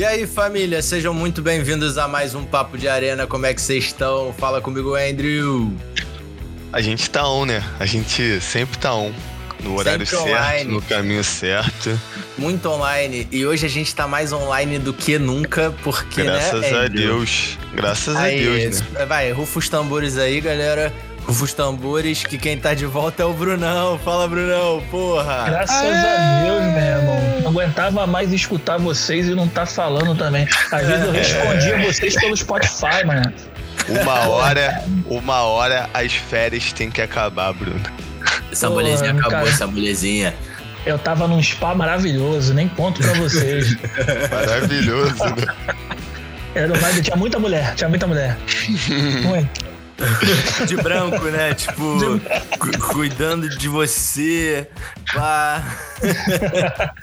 E aí, família, sejam muito bem-vindos a mais um Papo de Arena. Como é que vocês estão? Fala comigo, Andrew. A gente tá on, né? A gente sempre tá on. No horário Sempre certo, online. no caminho certo. Muito online. E hoje a gente tá mais online do que nunca, porque, Graças né, a? Deus. Graças Aí, a Deus, né? Vai, rufa os tambores aí, galera. Os tambores, que quem tá de volta é o Brunão. Fala, Brunão, porra. Graças a Deus, meu irmão. Não aguentava mais escutar vocês e não tá falando também. Às vezes eu respondia vocês pelo Spotify, mano. Uma hora, uma hora as férias têm que acabar, Bruno. Essa Pô, molezinha acabou, cara. essa molezinha. Eu tava num spa maravilhoso, nem conto pra vocês. Maravilhoso, né? Era mais, tinha muita mulher, tinha muita mulher. Muito. De branco, né? Tipo, cu- cuidando de você. Pá.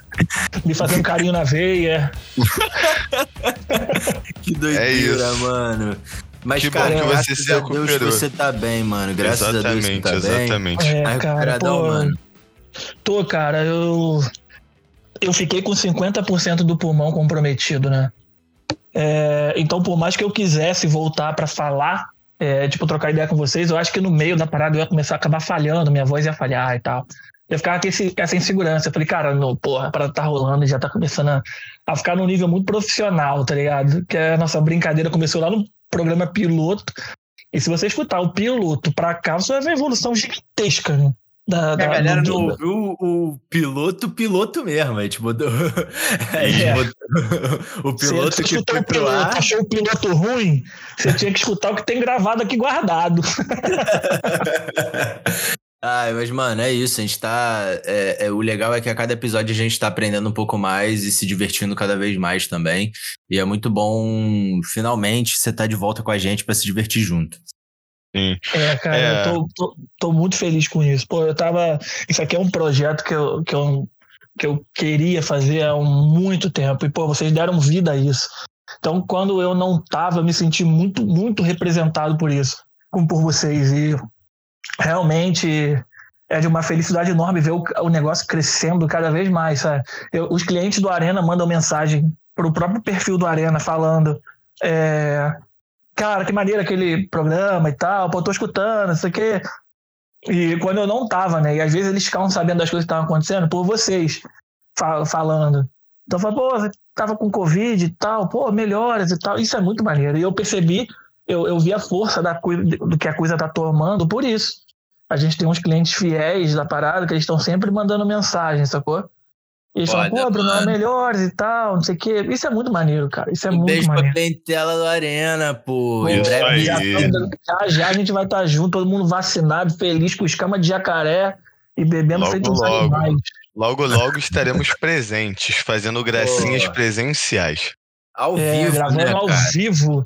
Me fazendo carinho na veia. Que doideira, É isso. mano. Mas, Que bom cara, que você graças se a Deus recuperou. você tá bem, mano. Graças a Deus você exatamente, tá bem. exatamente. É, Tá cara, recuperadão, pô. mano. Tô, cara, eu. Eu fiquei com 50% do pulmão comprometido, né? É, então, por mais que eu quisesse voltar pra falar, é, tipo, trocar ideia com vocês, eu acho que no meio da parada eu ia começar a acabar falhando, minha voz ia falhar e tal. Eu ficava com esse- essa insegurança. Eu falei, cara, não, porra, a parada tá rolando e já tá começando a, a ficar num nível muito profissional, tá ligado? Que a nossa brincadeira começou lá no programa piloto. E se você escutar o piloto pra cá, você vai ver uma evolução gigantesca, né? Da, A da- galera do- não ouviu o piloto, piloto mesmo. A gente botou. A gente É. botou o piloto você que foi o pro piloto, ar. achou o piloto ruim, você tinha que escutar o que tem gravado aqui guardado. Ai, mas, mano, é isso. A gente tá. é- é, o legal é que a cada episódio a gente tá aprendendo um pouco mais e se divertindo cada vez mais também. E é muito bom, finalmente, você tá de volta com a gente pra se divertir junto. É, cara, É. eu tô, tô, tô muito feliz com isso. Pô, eu tava. Isso aqui é um projeto que eu, que eu, que eu queria fazer há muito tempo. E, pô, vocês deram vida a isso. Então, quando eu não tava, eu me senti muito, muito representado por isso, como por vocês. E realmente é de uma felicidade enorme ver o, o negócio crescendo cada vez mais, sabe? Eu- os clientes do Arena mandam mensagem pro próprio perfil do Arena falando. É, cara, que maneiro aquele programa e tal, pô, tô escutando, não sei o quê. E quando eu não tava, né? E às vezes eles ficavam sabendo das coisas que estavam acontecendo por vocês fa- falando. Então, eu falava, pô, você tava com Covid e tal, pô, melhoras e tal. Isso é muito maneiro. E eu percebi, eu, eu vi a força da, do que a coisa tá tomando por isso. A gente tem uns clientes fiéis da parada que eles estão sempre mandando mensagem, sacou? E eles falam, Foda, pô, Bruno, mano. melhores e tal, não sei o quê. Isso é muito maneiro, cara. Isso é um muito beijo maneiro. pra clientela do Arena, pô. Isso breve já- Já, a gente vai estar junto, todo mundo vacinado, feliz com escama de jacaré e bebendo Logo, feito uns logo. animais. Logo, logo estaremos presentes, fazendo gracinhas Boa. presenciais. Ao É, vivo, gravando né, ao cara? vivo.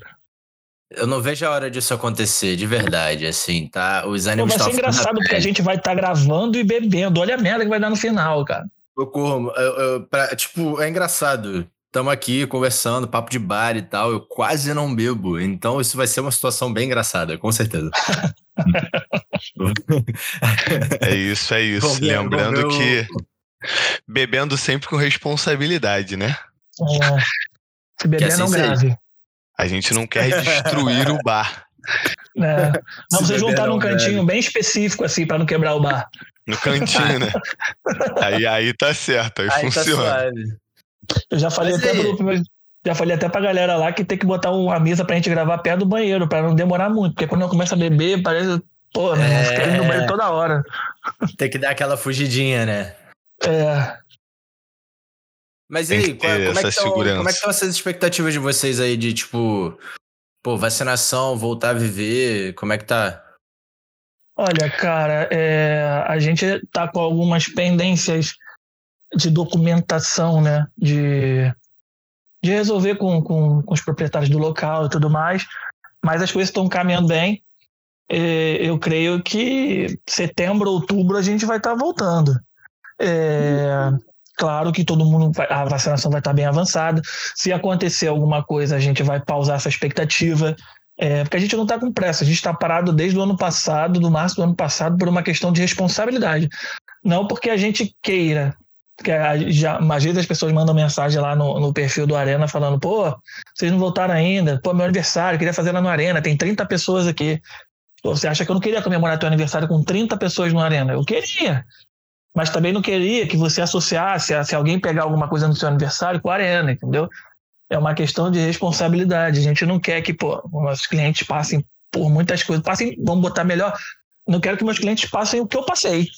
Eu não vejo a hora disso acontecer, de verdade, assim, tá? Os Pô, ânimos vai ser estão engraçado porque a gente vai estar gravando e bebendo. Olha a merda que vai dar no final, cara. Socorro, eu- eu- pra- tipo, é engraçado. Estamos aqui conversando, papo de bar e tal. Eu quase não bebo. Então, isso vai ser uma situação bem engraçada, com certeza. É isso, é isso. Ver- Lembrando ver que bebendo sempre com responsabilidade, né? É. Se beber, assim não seja. grave. A gente não quer destruir o bar É. Não, Se vocês vão estar num grave. cantinho bem específico, assim, pra não quebrar o bar. No cantinho, né? Aí, aí tá certo, aí, Aí tá funciona. suave. Eu já falei Mas até aí? pro, já falei até pra galera lá que tem que botar uma mesa pra gente gravar perto do banheiro, pra não demorar muito. Porque quando eu começo a beber, parece. Pô, meu irmão, É. fica indo no banheiro toda hora. Tem que dar aquela fugidinha, né? É. Mas e aí, como, é tão, como é que estão essas expectativas de vocês aí de, tipo, pô, vacinação, voltar a viver? Como é que tá? Olha, cara, é, a gente tá com algumas pendências de documentação, né? De, de resolver com, com, com os proprietários do local e tudo mais. Mas as coisas estão caminhando bem. É, eu creio que setembro, outubro a gente vai estar voltando. É, Claro que todo mundo, vai, a vacinação vai estar bem avançada. Se acontecer alguma coisa, a gente vai pausar essa expectativa. É, porque a gente não está com pressa, a gente está parado desde o ano passado, do março do ano passado, por uma questão de responsabilidade. Não porque a gente queira que já, às vezes as pessoas mandam mensagem lá no, no, perfil do Arena falando, pô, vocês não voltaram ainda, pô, meu aniversário, queria fazer lá no Arena, tem 30 pessoas aqui. Você acha que eu não queria comemorar teu aniversário com 30 pessoas no Arena? Eu queria. Mas também não queria que você associasse, se alguém pegar alguma coisa no seu aniversário, com a Arena, entendeu? É uma questão de responsabilidade. A gente não quer que, pô, nossos clientes passem por muitas coisas. Passem, vamos botar melhor. Não quero que meus clientes passem o que eu passei.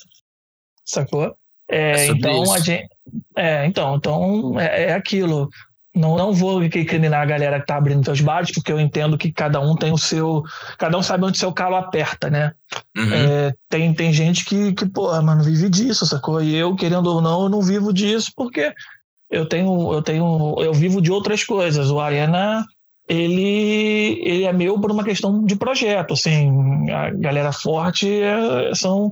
Sacou? É, é então isso. a gente. É, então, então é, é, aquilo. Não, não vou incriminar a galera que tá abrindo seus bares, porque eu entendo que cada um tem o seu. Cada um sabe onde seu calo aperta, né? Uhum. É, tem, tem gente que, que, porra, mano, vive disso, sacou? E eu, querendo ou não, eu não vivo disso porque eu tenho. Eu tenho. Eu vivo de outras coisas. O Arena ele, ele é meu por uma questão de projeto, assim, a galera forte é, são,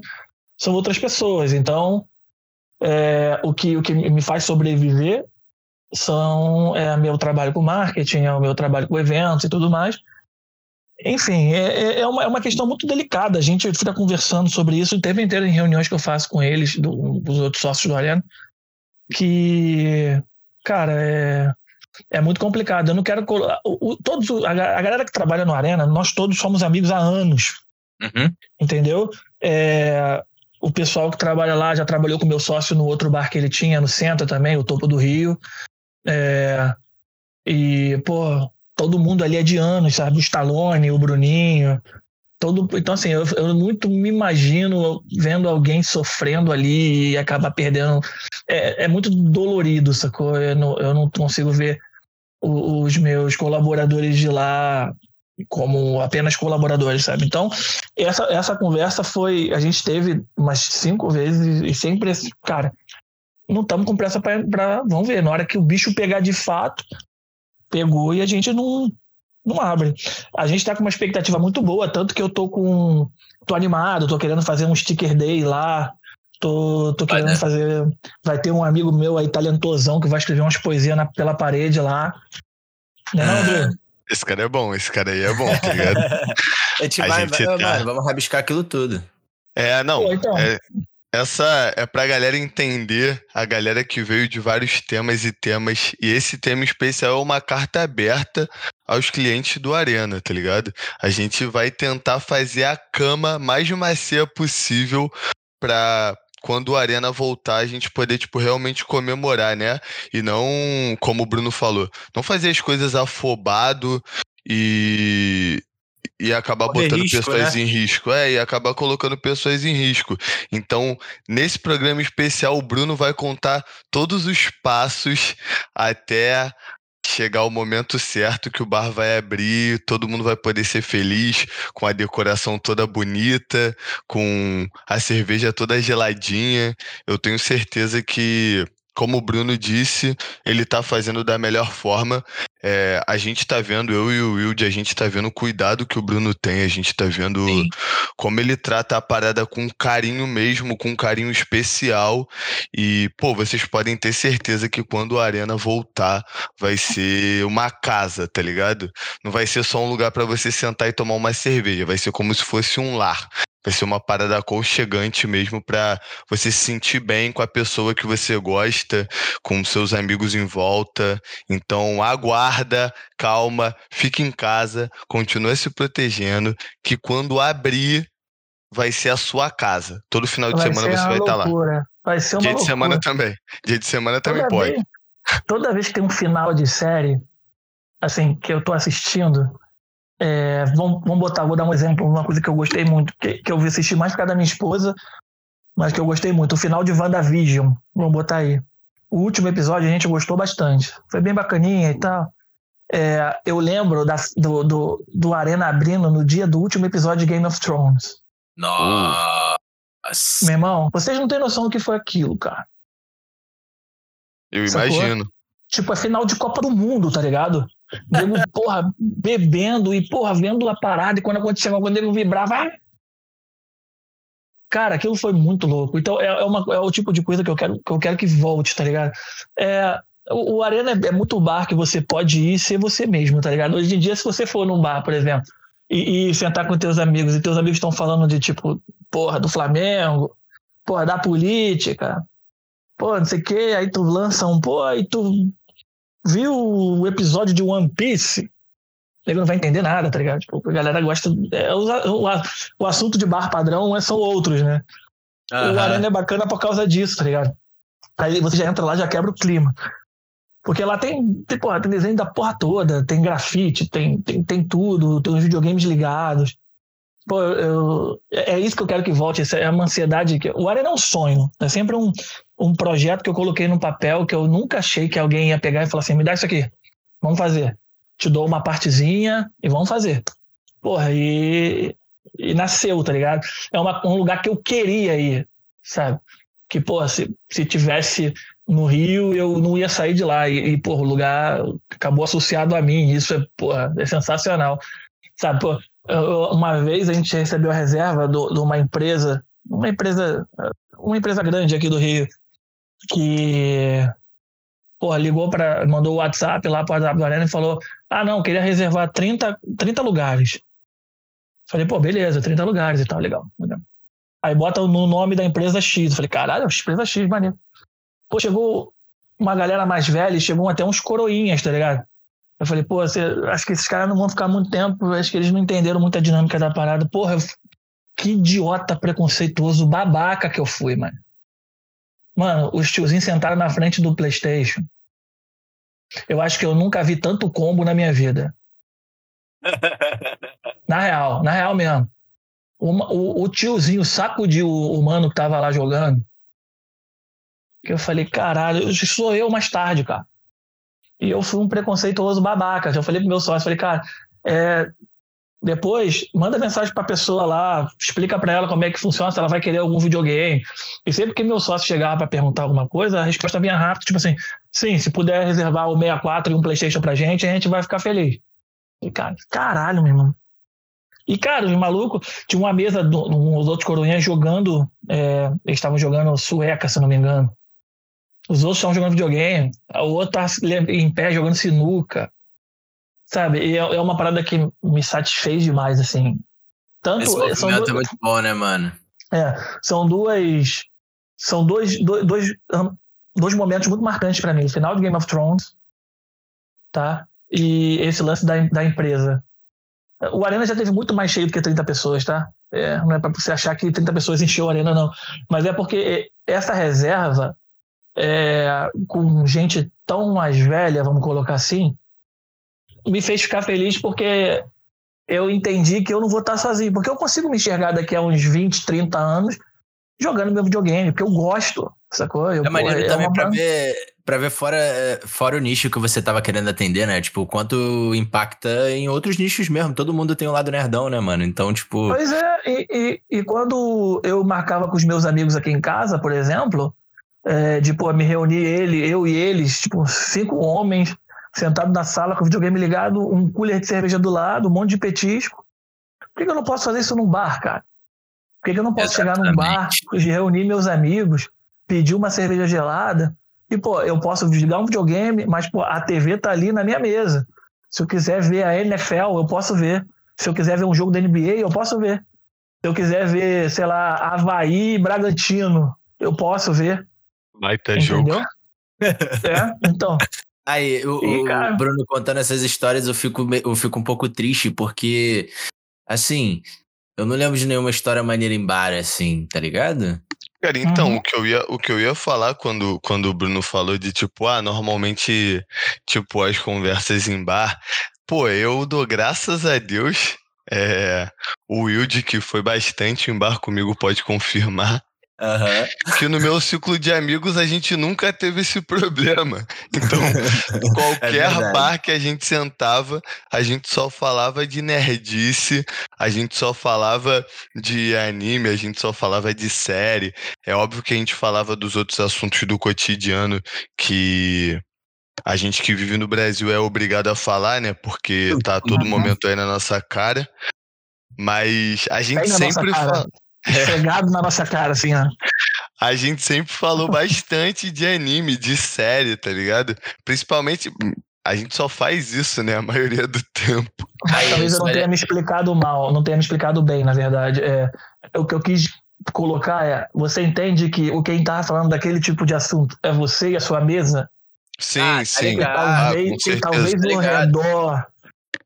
são outras pessoas, então é, o, que, o que me faz sobreviver são é meu trabalho com marketing, é o meu trabalho com eventos e tudo mais. Enfim, é, é, é uma, é uma questão muito delicada. A gente fica conversando sobre isso o tempo inteiro em reuniões que eu faço com eles, do, dos outros sócios do Arena, que, cara, é, é muito complicado. Eu não quero. O, o, todos, a, a, galera que trabalha no Arena, nós todos somos amigos há anos. Uhum. Entendeu? É, o pessoal que trabalha lá já trabalhou com meu sócio no outro bar que ele tinha no centro também, o topo do Rio. É, e, pô, todo mundo ali é de anos, sabe? O Stallone, o Bruninho. Todo, então, assim, eu, eu muito me imagino vendo alguém sofrendo ali e acabar perdendo. É, é muito dolorido, sacou? Eu não, eu não consigo ver os meus colaboradores de lá como apenas colaboradores, sabe? Então, essa, essa conversa foi. A gente teve umas cinco vezes e sempre, cara, não estamos com pressa para. Vamos ver, na hora que o bicho pegar de fato, pegou e a gente não, não abre. A gente está com uma expectativa muito boa, tanto que eu tô com. tô animado, tô querendo fazer um sticker day lá. Tô, tô querendo fazer. Vai ter um amigo meu aí, talentosão, que vai escrever umas poesias na, pela parede lá. Né, não, André? Esse cara é bom, esse cara aí é bom, tá ligado? a gente a vai, gente vai tá... mano, vamos rabiscar aquilo tudo. É, não. Pô, então. é, essa é pra galera entender, a galera que veio de vários temas e temas, e esse tema especial é uma carta aberta aos clientes do Arena, tá ligado? A gente vai tentar fazer a cama mais macia possível pra quando o Arena voltar, a gente poder, tipo, realmente comemorar, né? E não, como o Bruno falou, não fazer as coisas afobado e, e acabar Correr botando risco, pessoas né? em risco. É, e acabar colocando pessoas em risco. Então, nesse programa especial, o Bruno vai contar todos os passos até chegar o momento certo que o bar vai abrir, todo mundo vai poder ser feliz, com a decoração toda bonita, com a cerveja toda geladinha. Eu tenho certeza que como o Bruno disse, ele está fazendo da melhor forma. É, a gente está vendo, eu e o Wilde, a gente está vendo o cuidado que o Bruno tem, a gente está vendo Sim. como ele trata a parada com carinho mesmo, com carinho especial. E, pô, vocês podem ter certeza que quando a Arena voltar, vai ser uma casa, tá ligado? Não vai ser só um lugar para você sentar e tomar uma cerveja, vai ser como se fosse um lar. Vai ser uma parada aconchegante mesmo para você se sentir bem com a pessoa que você gosta, com seus amigos em volta. Então, aguarda, calma, fique em casa, continue se protegendo, que quando abrir, vai ser a sua casa. Todo final de vai semana você vai estar lá. Vai ser uma Dia loucura. de semana também. Dia de semana toda também pode. Vez, toda vez que tem um final de série, assim, que eu tô assistindo, é, vamos, vamos botar, vou dar um exemplo, uma coisa que eu gostei muito, que, que eu vi assistir mais por causa da minha esposa, mas que eu gostei muito. O final de WandaVision, vamos botar aí. O último episódio a gente gostou bastante. Foi bem bacaninha e tal. É, eu lembro da, do, do, do, Arena abrindo no dia do último episódio de Game of Thrones. Nossa! Meu irmão, vocês não têm noção do que foi aquilo, cara. Eu Sacou? imagino. Tipo, é final de Copa do Mundo, tá ligado? Nego, porra, bebendo e, porra, vendo a parada. E quando acontecia quando ele vibrava. Cara, aquilo foi muito louco. Então, é, é, uma, é o tipo de coisa que eu quero que, eu quero que volte, tá ligado? É, o, o Arena é, é, muito bar que você pode ir e ser você mesmo, tá ligado? Hoje em dia, se você for num bar, por exemplo, e, e sentar com teus amigos, e teus amigos estão falando de, tipo, porra, do Flamengo, porra, da política, pô, não sei o que, aí tu lança um, pô, aí tu viu o episódio de One Piece? Ele não vai entender nada, tá ligado? Tipo, a galera gosta. É, o, o, assunto de bar padrão é, são outros, né? Uhum. O Arena é bacana por causa disso, tá ligado? Aí você já entra lá, já quebra o clima. Porque lá tem, tem, porra, tem desenho da porra toda, tem grafite, tem, tem, tem tudo, tem os videogames ligados. Pô, eu, é isso que eu quero que volte, é uma ansiedade. Que, o Arena é um sonho, é sempre um, um projeto que eu coloquei no papel que eu nunca achei que alguém ia pegar e falar assim: me dá isso aqui, vamos fazer. Te dou uma partezinha e vamos fazer. Porra, e, e nasceu, tá ligado? É uma, um lugar que eu queria ir, sabe? Que, pô, se, se tivesse no Rio, eu não ia sair de lá. E, e pô, o lugar acabou associado a mim. Isso é, porra, é sensacional. Sabe, pô, uma vez a gente recebeu a reserva de uma empresa, uma empresa, uma empresa grande aqui do Rio, que porra, ligou para mandou o WhatsApp lá para o WhatsApp Arena e falou: "Ah, não, queria reservar 30, 30 lugares". Falei: "Pô, beleza, 30 lugares e tal, legal, legal". Aí bota no nome da empresa X. falei: "Caralho, empresa X, maneiro". Pô, chegou uma galera mais velha, chegou até uns coroinhas, tá ligado? Eu falei, pô, você, acho que esses caras não vão ficar muito tempo, acho que eles não entenderam muito a dinâmica da parada. Porra, que idiota preconceituoso, babaca que eu fui, mano. Mano, os tiozinhos sentaram na frente do PlayStation. Eu acho que eu nunca vi tanto combo na minha vida. na real, na real mesmo. O, o, o tiozinho sacudiu o, o mano que tava lá jogando. Que eu falei, caralho, sou eu mais tarde, cara. E eu fui um preconceituoso babaca. Já falei pro meu sócio, falei, cara, é, depois manda mensagem para a pessoa lá, explica para ela como é que funciona, se ela vai querer algum videogame. E sempre que meu sócio chegava para perguntar alguma coisa, a resposta vinha rápido, tipo assim, sim, se puder reservar o 64 e um PlayStation pra gente, a gente vai ficar feliz. E cara, caralho, meu irmão. E, cara, os malucos, tinha uma mesa, do, uns outros coroinhas jogando, é, eles estavam jogando sueca, se não me engano. Os outros estão jogando videogame, o outro tá em pé jogando sinuca. Sabe? E é, é uma parada que me satisfez demais, assim. Tanto, Esse movimento são duas, é muito bom, né, mano? É, são duas. São dois, dois, dois, dois momentos muito marcantes para mim. O final de Game of Thrones, tá? E esse lance da, da empresa. O Arena já teve muito mais cheio do que 30 pessoas, tá? É, não é para você achar que 30 pessoas encheu a Arena, não. Mas é porque essa reserva é, com gente tão mais velha, vamos colocar assim, me fez ficar feliz porque eu entendi que eu não vou estar sozinho. Porque eu consigo me enxergar daqui a uns 20, 30 anos jogando meu videogame, porque eu gosto, sacou? Eu, é maneiro é também uma... pra ver, pra ver fora, fora o nicho que você tava querendo atender, né? Tipo, quanto impacta em outros nichos mesmo. Todo mundo tem um lado nerdão, né, mano? Então, tipo... Pois é, e, e, e quando eu marcava com os meus amigos aqui em casa, por exemplo, é, de pô, me reunir ele, eu e eles, tipo, cinco homens, sentados na sala com o videogame ligado, um cooler de cerveja do lado, um monte de petisco. Por que, que eu não posso fazer isso num bar, cara? Por que, que eu não posso Exatamente. chegar num bar, reunir meus amigos, pedir uma cerveja gelada e, pô, eu posso ligar um videogame, mas, pô, a TV tá ali na minha mesa. Se eu quiser ver a NFL, eu posso ver. Se eu quiser ver um jogo da NBA, eu posso ver. Se eu quiser ver, sei lá, Havaí Bragantino, eu posso ver. Baita Entendeu? jogo. É, então. Aí, o, e, o, Bruno contando essas histórias, eu fico, eu fico um pouco triste, porque, assim, eu não lembro de nenhuma história maneira em bar, assim, tá ligado? Cara, então, uhum. o, que eu ia, o que eu ia falar quando, quando o Bruno falou de, tipo, ah, normalmente, tipo, as conversas em bar, pô, eu dou graças a Deus, é, o Wilde, que foi bastante em bar comigo, pode confirmar, Uhum. Que no meu ciclo de amigos a gente nunca teve esse problema. Então, qualquer é bar que a gente sentava, a gente só falava de nerdice, a gente só falava de anime, a gente só falava de série. É óbvio que a gente falava dos outros assuntos do cotidiano que a gente que vive no Brasil é obrigado a falar, né? Porque tá a todo momento aí na nossa cara. Mas a gente sempre fala. Chegado na nossa cara, assim, ó. A gente sempre falou bastante de anime, de série, tá ligado? Principalmente, a gente só faz isso, né? A maioria do tempo. Mas talvez eu não tenha me explicado mal, não tenha me explicado bem, na verdade. É, o que eu quis colocar é: você entende que o quem tá falando daquele tipo de assunto é você e a sua mesa? Sim, ah, tá sim. talvez, ah, talvez tá redor.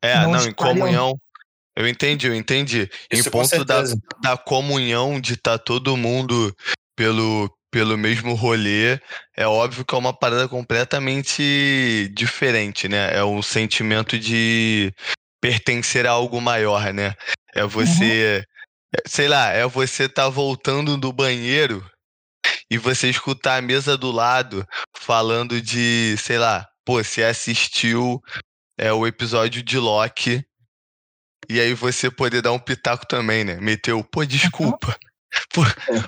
É, não, não em comunhão. Eu entendi, eu entendi. Isso em ponto da, da comunhão de estar tá todo mundo pelo, pelo mesmo rolê, é óbvio que é uma parada completamente diferente, né? É um sentimento de pertencer a algo maior, né? É você, uhum. sei lá, é você tá voltando do banheiro e você escutar a mesa do lado falando de, sei lá, pô, você assistiu é, o episódio de Loki e aí você poder dar um pitaco também, né? Meteu, pô, desculpa. Pô,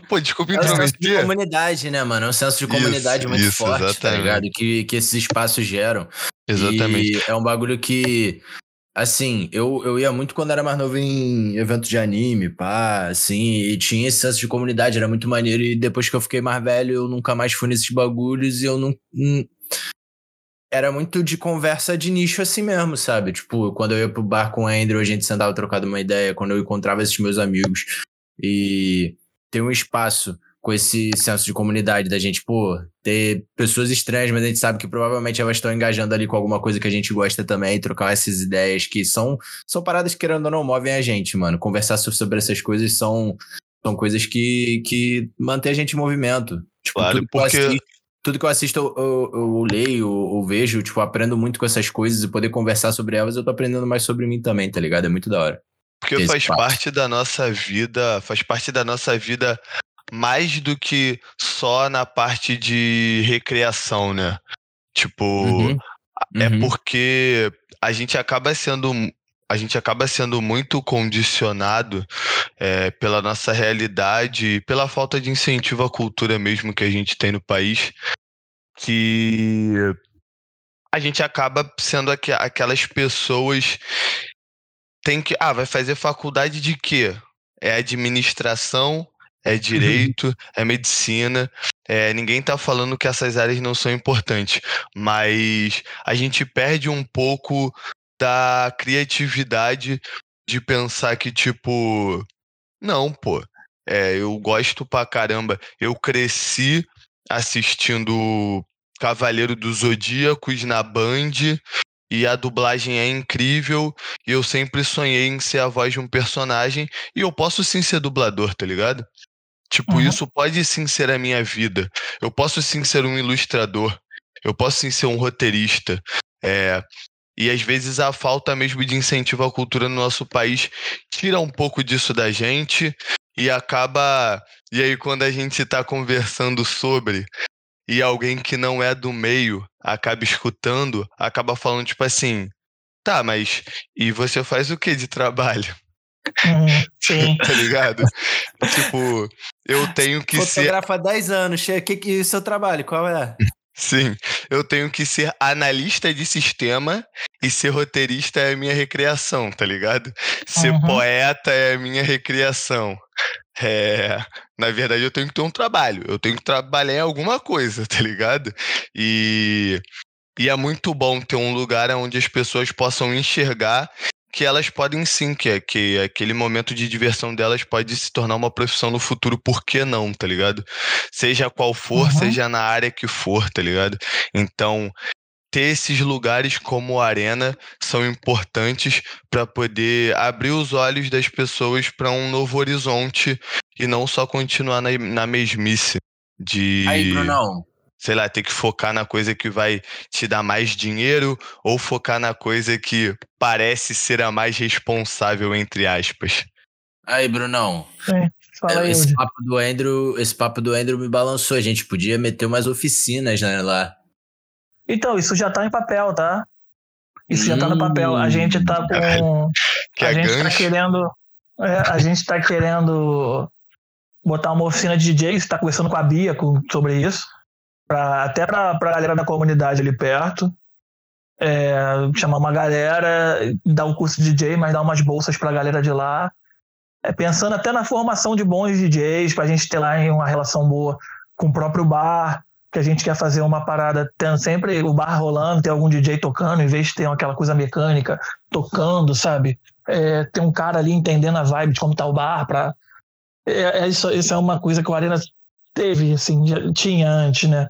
pô, desculpa intrometer. É um senso de comunidade, né, mano? É um senso de comunidade isso, muito isso, forte, exatamente. tá ligado? Que, que esses espaços geram. Exatamente. E é um bagulho que, assim, eu, eu ia muito quando era mais novo em eventos de anime, pá, assim, e tinha esse senso de comunidade, era muito maneiro. E depois que eu fiquei mais velho, eu nunca mais fui nesses bagulhos e eu não. Era muito de conversa de nicho assim mesmo, sabe? Tipo, quando eu ia pro bar com o Andrew, a gente sentava trocando uma ideia, quando eu encontrava esses meus amigos e ter um espaço com esse senso de comunidade da gente, pô, ter pessoas estranhas, mas a gente sabe que provavelmente elas estão engajando ali com alguma coisa que a gente gosta também, trocar essas ideias que são, são paradas que, querendo ou não, movem a gente, mano. Conversar sobre essas coisas são, são coisas que, que mantêm a gente em movimento. Tipo, claro, porque... Tudo que eu assisto, eu, eu, eu leio, eu, eu vejo, tipo, aprendo muito com essas coisas e poder conversar sobre elas, eu tô aprendendo mais sobre mim também, tá ligado? É muito da hora. Porque faz parte da nossa vida, faz parte da nossa vida mais do que só na parte de recreação, né? Tipo, uhum. é uhum. porque a gente acaba sendo a gente acaba sendo muito condicionado é, pela nossa realidade, pela falta de incentivo à cultura mesmo que a gente tem no país, que a gente acaba sendo aqu aquelas pessoas tem que. Ah, vai fazer faculdade de quê? É administração, é uhum. direito, uhum. é medicina. É, ninguém está falando que essas áreas não são importantes, mas a gente perde um pouco da criatividade de pensar que, tipo, não, pô, é, eu gosto pra caramba. Eu cresci assistindo Cavaleiro dos Zodíacos na Band e a dublagem é incrível. E eu sempre sonhei em ser a voz de um personagem. E eu posso sim ser dublador, tá ligado? Tipo, uhum. isso pode sim ser a minha vida. Eu posso sim ser um ilustrador. Eu posso sim ser um roteirista. É, e às vezes a falta mesmo de incentivo à cultura no nosso país tira um pouco disso da gente e acaba. E aí, quando a gente está conversando sobre e alguém que não é do meio acaba escutando, acaba falando tipo assim: tá, mas e você faz o que de trabalho? Hum, sim. tá ligado? tipo, eu tenho que Fotografa ser. Fotografa há 10 anos, o que, que é o seu trabalho? Qual é? Sim, eu tenho que ser analista de sistema e ser roteirista é a minha recreação, tá ligado? Ser uhum. poeta é a minha recreação. É, na verdade, eu tenho que ter um trabalho, eu tenho que trabalhar em alguma coisa, tá ligado? E, e é muito bom ter um lugar onde as pessoas possam enxergar que elas podem sim, que, é, que aquele momento de diversão delas pode se tornar uma profissão no futuro, por que não, tá ligado? Seja qual for, uhum. seja na área que for, tá ligado? Então, ter esses lugares como arena são importantes para poder abrir os olhos das pessoas para um novo horizonte e não só continuar na, na mesmice de Aí, Brunão, sei lá, ter que focar na coisa que vai te dar mais dinheiro ou focar na coisa que parece ser a mais responsável, entre aspas. Aí, Brunão. É, fala aí, esse, papo do Andrew, esse papo do Andrew me balançou. A gente podia meter umas oficinas né, lá. Então, isso já tá em papel, tá? Isso hum, já tá no papel. A gente tá com. Que a é gente tá gancho. tá querendo. É, a gente tá querendo botar uma oficina de DJ, está conversando com a Bia com, sobre isso pra, até para a galera da comunidade ali perto. É, chamar uma galera, dar um curso de DJ, mas dar umas bolsas para a galera de lá. É, pensando até na formação de bons DJs, para a gente ter lá uma relação boa com o próprio bar, que a gente quer fazer uma parada tendo sempre o bar rolando, ter algum DJ tocando, em vez de ter aquela coisa mecânica tocando, sabe? É, ter um cara ali entendendo a vibe de como tá o bar para é, é isso, isso é uma coisa que o Arena teve, assim, tinha antes, né?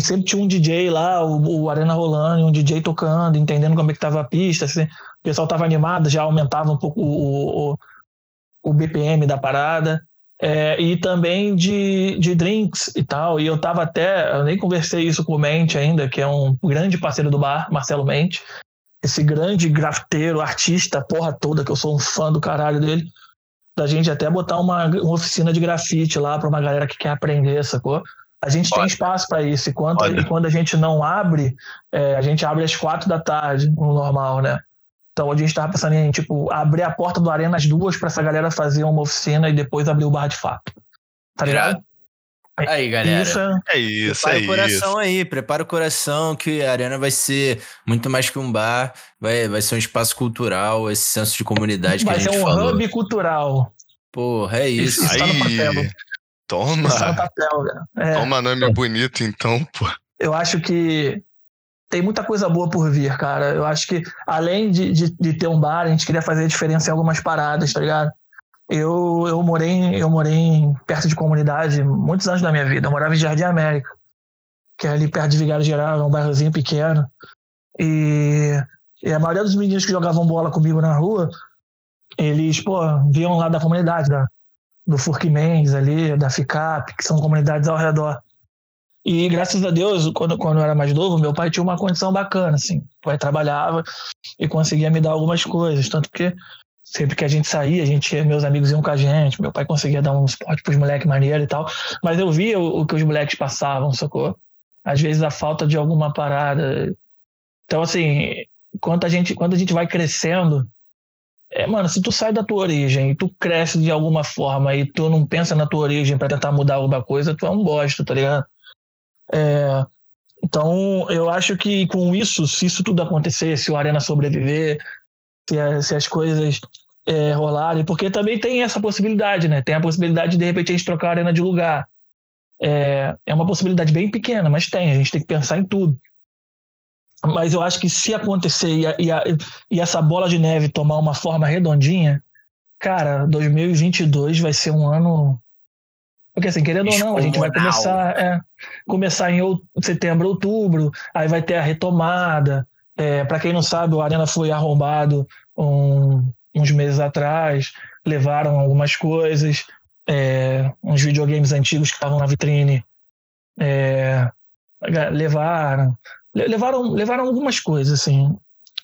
Sempre tinha um DJ lá, o, o Arena rolando, um DJ tocando, entendendo como é que tava a pista, assim, o pessoal tava animado, já aumentava um pouco o, o, o BPM da parada. É, e também de, de drinks e tal. E eu tava até, eu nem conversei isso com o Mente ainda, que é um grande parceiro do bar, Marcelo Mente. Esse grande grafiteiro, artista, porra toda, que eu sou um fã do caralho dele. Da gente até botar uma, uma oficina de grafite lá para uma galera que quer aprender, sacou? A gente Olha. tem espaço para isso. E quando, e quando a gente não abre, é, a gente abre às quatro da tarde, no normal, né? Então a gente estava pensando em tipo, abrir a porta do Arena às duas para essa galera fazer uma oficina e depois abrir o bar de fato. Tá ligado? Aí, galera. Isso é, é isso, prepara é o coração isso. aí, prepara o coração que a Arena vai ser muito mais que um bar, vai, vai ser um espaço cultural, esse senso de comunidade vai que a gente falou. Vai ser um hub cultural. Porra, é isso. Isso, isso tá no papel. Toma. Isso tá no papel, é. Toma nome bonito então, pô. Eu acho que tem muita coisa boa por vir, cara. Eu acho que, além de, de, de, ter um bar, a gente queria fazer diferença em algumas paradas, tá ligado? Eu, eu morei, eu morei perto de comunidade muitos anos da minha vida. Eu morava em Jardim América, que é ali perto de Vigário Geral, é um bairrozinho pequeno. E, e a maioria dos meninos que jogavam bola comigo na rua, eles, pô, viam lá da comunidade, da, do Furk Mendes ali, da FICAP, que são comunidades ao redor. E graças a Deus, quando, quando eu era mais novo, meu pai tinha uma condição bacana, assim. O pai trabalhava e conseguia me dar algumas coisas. Tanto que sempre que a gente saía, a gente, meus amigos iam com a gente, meu pai conseguia dar um esporte pros moleques maneiro e tal. Mas eu via o, o, que os moleques passavam, sacou? Às vezes a falta de alguma parada. Então, assim, quando a gente, quando a gente vai crescendo, é, mano, se tu sai da tua origem e tu cresce de alguma forma e tu não pensa na tua origem para tentar mudar alguma coisa, tu é um bosta, tá ligado? É, então, eu acho que com isso, se isso tudo acontecer, se o Arena sobreviver, se, se as coisas é, rolarem, porque também tem essa possibilidade, né? Tem a possibilidade de, de repente, a gente trocar a Arena de lugar. É, é uma possibilidade bem pequena, mas tem, a gente tem que pensar em tudo. Mas eu acho que se acontecer e, a, e, a, e essa bola de neve tomar uma forma redondinha, cara, 2022 vai ser um ano porque assim, querendo ou não, a gente vai começar, é, começar em setembro, outubro, aí vai ter a retomada. É, para quem não sabe, o Arena foi arrombado um, uns meses atrás, levaram algumas coisas, é, uns videogames antigos que estavam na vitrine, é, levaram, levaram, levaram algumas coisas, assim,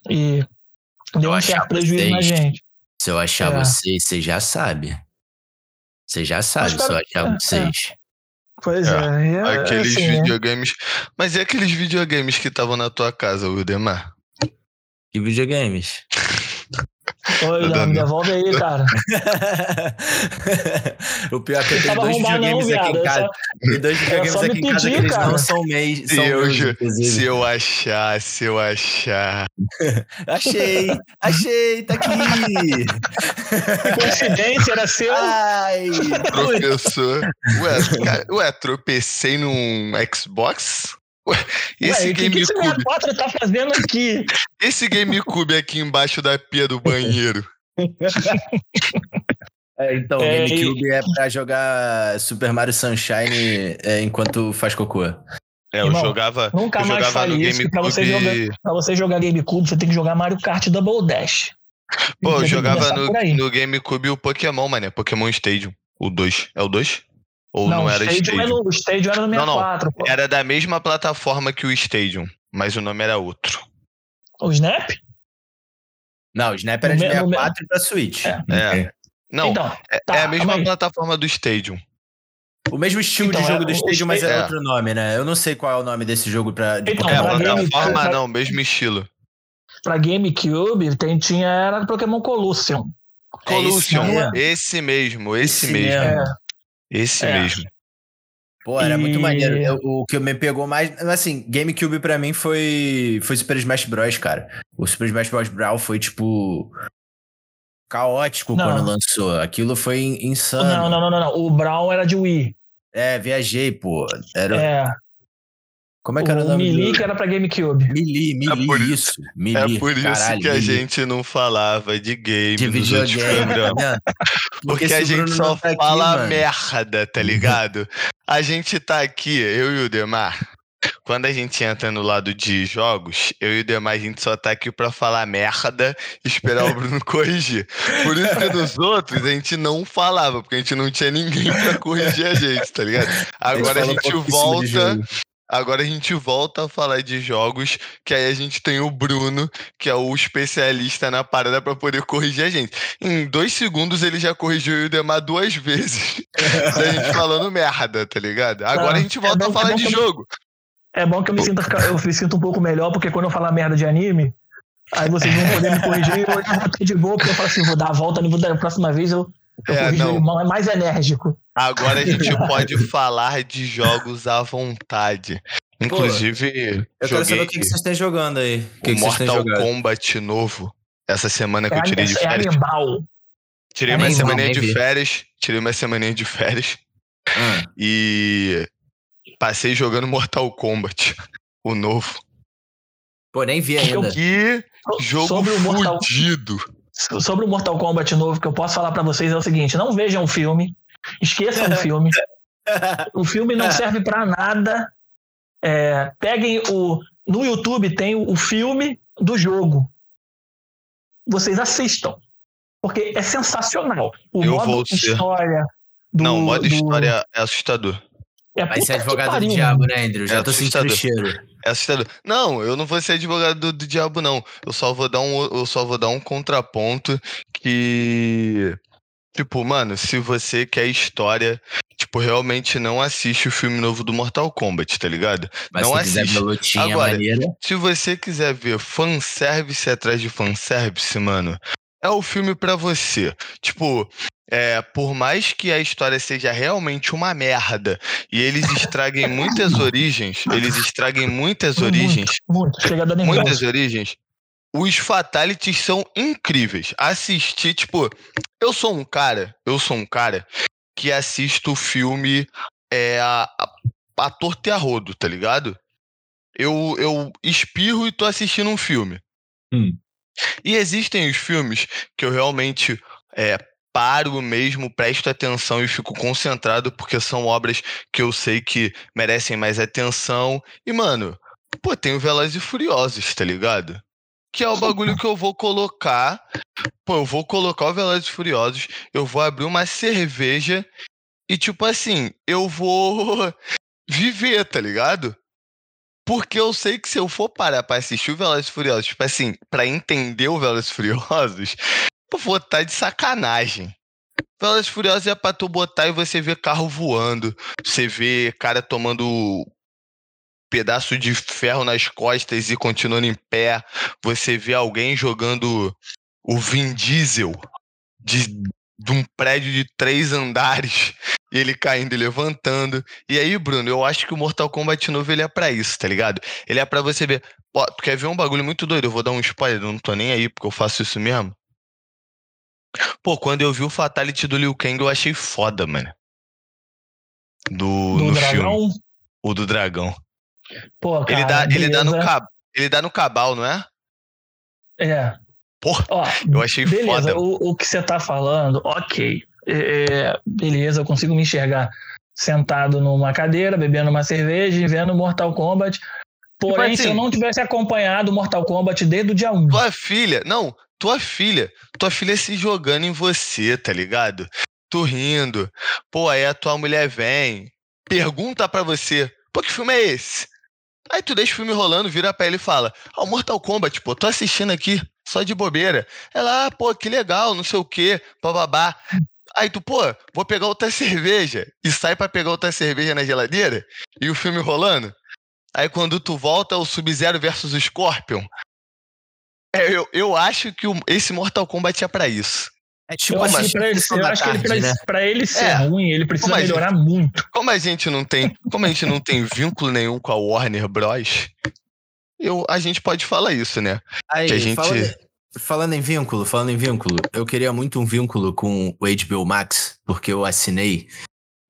e deu um certo prejuízo vocês, na gente. Se eu achar é. você, você já sabe. Você já sabe, só achar vocês. É. Pois é. é, é aqueles assim, videogames. Mas e aqueles videogames que estavam na tua casa, Wildemar? Que videogames? Oi, Léo, me devolve aí, cara. o pior é que eu tenho dois videogames não, aqui em casa. Tem dois videogames aqui em casa que eles não são meus. Se, eu, se eu achar, se eu achar. achei, achei, tá aqui. Que coincidência, era seu. Ai. Professor. Ué, cara, ué, tropecei num Xbox? Ué, esse Ué, GameCube. O que, esse 64 tá fazendo aqui? Esse GameCube aqui embaixo da pia do banheiro. É, então, o é, GameCube e... é pra jogar Super Mario Sunshine é, enquanto faz cocô. É, eu Irmão, jogava. Nunca eu mais jogava no isso, GameCube. Pra você, jogar, pra você jogar GameCube, você tem que jogar Mario Kart Double Dash. Pô, eu jogava no, no GameCube o Pokémon, mané. Pokémon Stadium. O 2. É o 2? Ou não, não era Stadium? Stadium? No, o Stadium era no 64. Não, não. Era da mesma plataforma que o Stadium, mas o nome era outro. O Snap? Não, o Snap era de 64 e pra Switch. É. é. Não, então, é, tá, é a mesma mas... plataforma do Stadium. O mesmo estilo então, de jogo é, do Stadium, mas é, outro nome, né? Eu não sei qual é o nome desse jogo pra. De então, é, a plataforma não, mesmo estilo. Pra GameCube, tem, tinha, era Pokémon Colosseum. Colosseum, é esse, mesmo, esse, esse mesmo. É. Esse é. mesmo. Pô, era e... muito maneiro. Eu, o que me pegou mais. Assim, GameCube pra mim foi, foi Super Smash Bros, cara. O Super Smash Bros. Brawl foi tipo. caótico não. quando lançou. Aquilo foi insano. Não, não, não, não, não. O Brawl era de Wii. É, viajei, pô. Era... É. Como é que era o nome? Melee, do... que era pra GameCube. Melee, Melee, é por isso. Melee, é por isso caralho, que a gente não falava de game de videogame. Porque, Porque a gente só tá fala aqui, merda, tá ligado? a gente tá aqui, eu e o Demar. Quando a gente entra no lado de jogos, eu e o Demar, a gente só tá aqui pra falar merda e esperar o Bruno corrigir. Por isso que nos outros a gente não falava, porque a gente não tinha ninguém pra corrigir a gente, tá ligado? Agora a gente, a gente volta Agora a gente volta a falar de jogos, que aí a gente tem o Bruno, que é o especialista na parada para poder corrigir a gente. Em dois segundos ele já corrigiu o Demar duas vezes. a gente falando merda, tá ligado? Agora a gente volta é a falar é de jogo. É bom que eu me, sinta, eu me sinto um pouco melhor, porque quando eu falar merda de anime, aí vocês vão poder me corrigir e eu vou de boa, porque eu falo assim, vou dar a volta, vou dar a próxima vez eu é, corrijo não. ele mais enérgico. Agora a gente pode falar de jogos à vontade. Inclusive, Pô, eu quero saber o que, vocês estão jogando aí. O que, que Mortal Kombat novo. Essa semana que é eu tirei de férias. É animal. Tirei é uma semana de férias. Tirei uma semana de férias. Hum. E passei jogando Mortal Kombat. O novo. Pô, nem vi ainda. Que jogo Sobre fudido. Sobre o Mortal Kombat novo, que eu posso falar para vocês é o seguinte: não vejam o filme, esqueçam o filme. O filme não serve para nada. É, peguem o. No YouTube tem o filme do jogo. Vocês assistam. Porque é sensacional. O eu modo história. Do, não, o modo do... história é assustador. É Vai ser advogado do diabo, né, Andrew? Já é tô assustador. sentindo o cheiro. É assustador. Não, eu não vou ser advogado do, do, diabo, não. Eu só vou dar um, eu só vou dar um contraponto que. Tipo, mano, se você quer história, tipo, realmente não assiste o filme novo do Mortal Kombat, tá ligado? Mas não se assiste. Lutinha Agora, maneira... se você quiser ver fanservice atrás de fanservice, mano, é o filme para você. Tipo, é, por mais que a história seja realmente uma merda e eles estraguem muitas origens, eles estraguem muitas origens, muito, muito. muitas origens, os fatalities são incríveis. Assistir, tipo, eu sou um cara, eu sou um cara que assisto o filme é, a, a, a torto e a rodo, tá ligado? Eu, eu espirro e tô assistindo um filme. Hum. E existem os filmes que eu realmente é, paro mesmo, presto atenção e fico concentrado porque são obras que eu sei que merecem mais atenção. E, mano, pô, tem o Velozes e Furiosos, tá ligado? Que é o bagulho que eu vou colocar. Pô, eu vou colocar o Velozes e Furiosos, eu vou abrir uma cerveja e, tipo assim, eu vou viver, tá ligado? Porque eu sei que se eu for parar pra assistir o Velozes e Furiosos, tipo assim, pra entender o Velozes e Furiosos, eu vou tá de sacanagem. Velozes e Furiosos é pra tu botar e você ver carro voando, você vê cara tomando pedaço de ferro nas costas e continuando em pé, você vê alguém jogando o Vin Diesel de, de um prédio de três andares e ele caindo e levantando. E aí, Bruno, eu acho que o Mortal Kombat novo ele é para isso, tá ligado? Ele é para você ver. Ó, tu quer ver um bagulho muito doido? Eu vou dar um spoiler, eu não tô nem aí porque eu faço isso mesmo. Pô, quando eu vi o Fatality do Liu Kang, eu achei foda, mano. Do, do no dragão? filme. O do dragão. Pô, cara, ele, dá, ele, dá no cab, ele dá no cabal, não é? É. Porra, Ó, eu achei beleza, foda. O, o que você tá falando, ok. É, é, beleza, eu consigo me enxergar sentado numa cadeira, bebendo uma cerveja e vendo Mortal Kombat. Porém, assim, se eu não tivesse acompanhado Mortal Kombat desde o dia 1. Tua filha, não, tua filha, tua filha se jogando em você, tá ligado? Tu rindo. Pô, aí a tua mulher vem, pergunta para você: pô, que filme é esse? Aí tu deixa o filme rolando, vira pra ele e fala: Ó, oh, Mortal Kombat, pô, tô assistindo aqui, só de bobeira. Ela, ah, pô, que legal, não sei o quê, bababá. Aí tu, pô, vou pegar outra cerveja. E sai para pegar outra cerveja na geladeira e o filme rolando. Aí quando tu volta, o Sub-Zero versus o Scorpion. É, eu, eu acho que o, esse Mortal Kombat é para isso. É tipo eu que pra ele, eu acho tarde, que ele, né? pra, ele ser é, ruim, ele precisa melhorar gente, muito. Como a gente não tem, como a gente não tem vínculo nenhum com a Warner Bros, eu, a gente pode falar isso, né? Aí, que a gente fala, Falando em vínculo, falando em vínculo, eu queria muito um vínculo com o HBO Max, porque eu assinei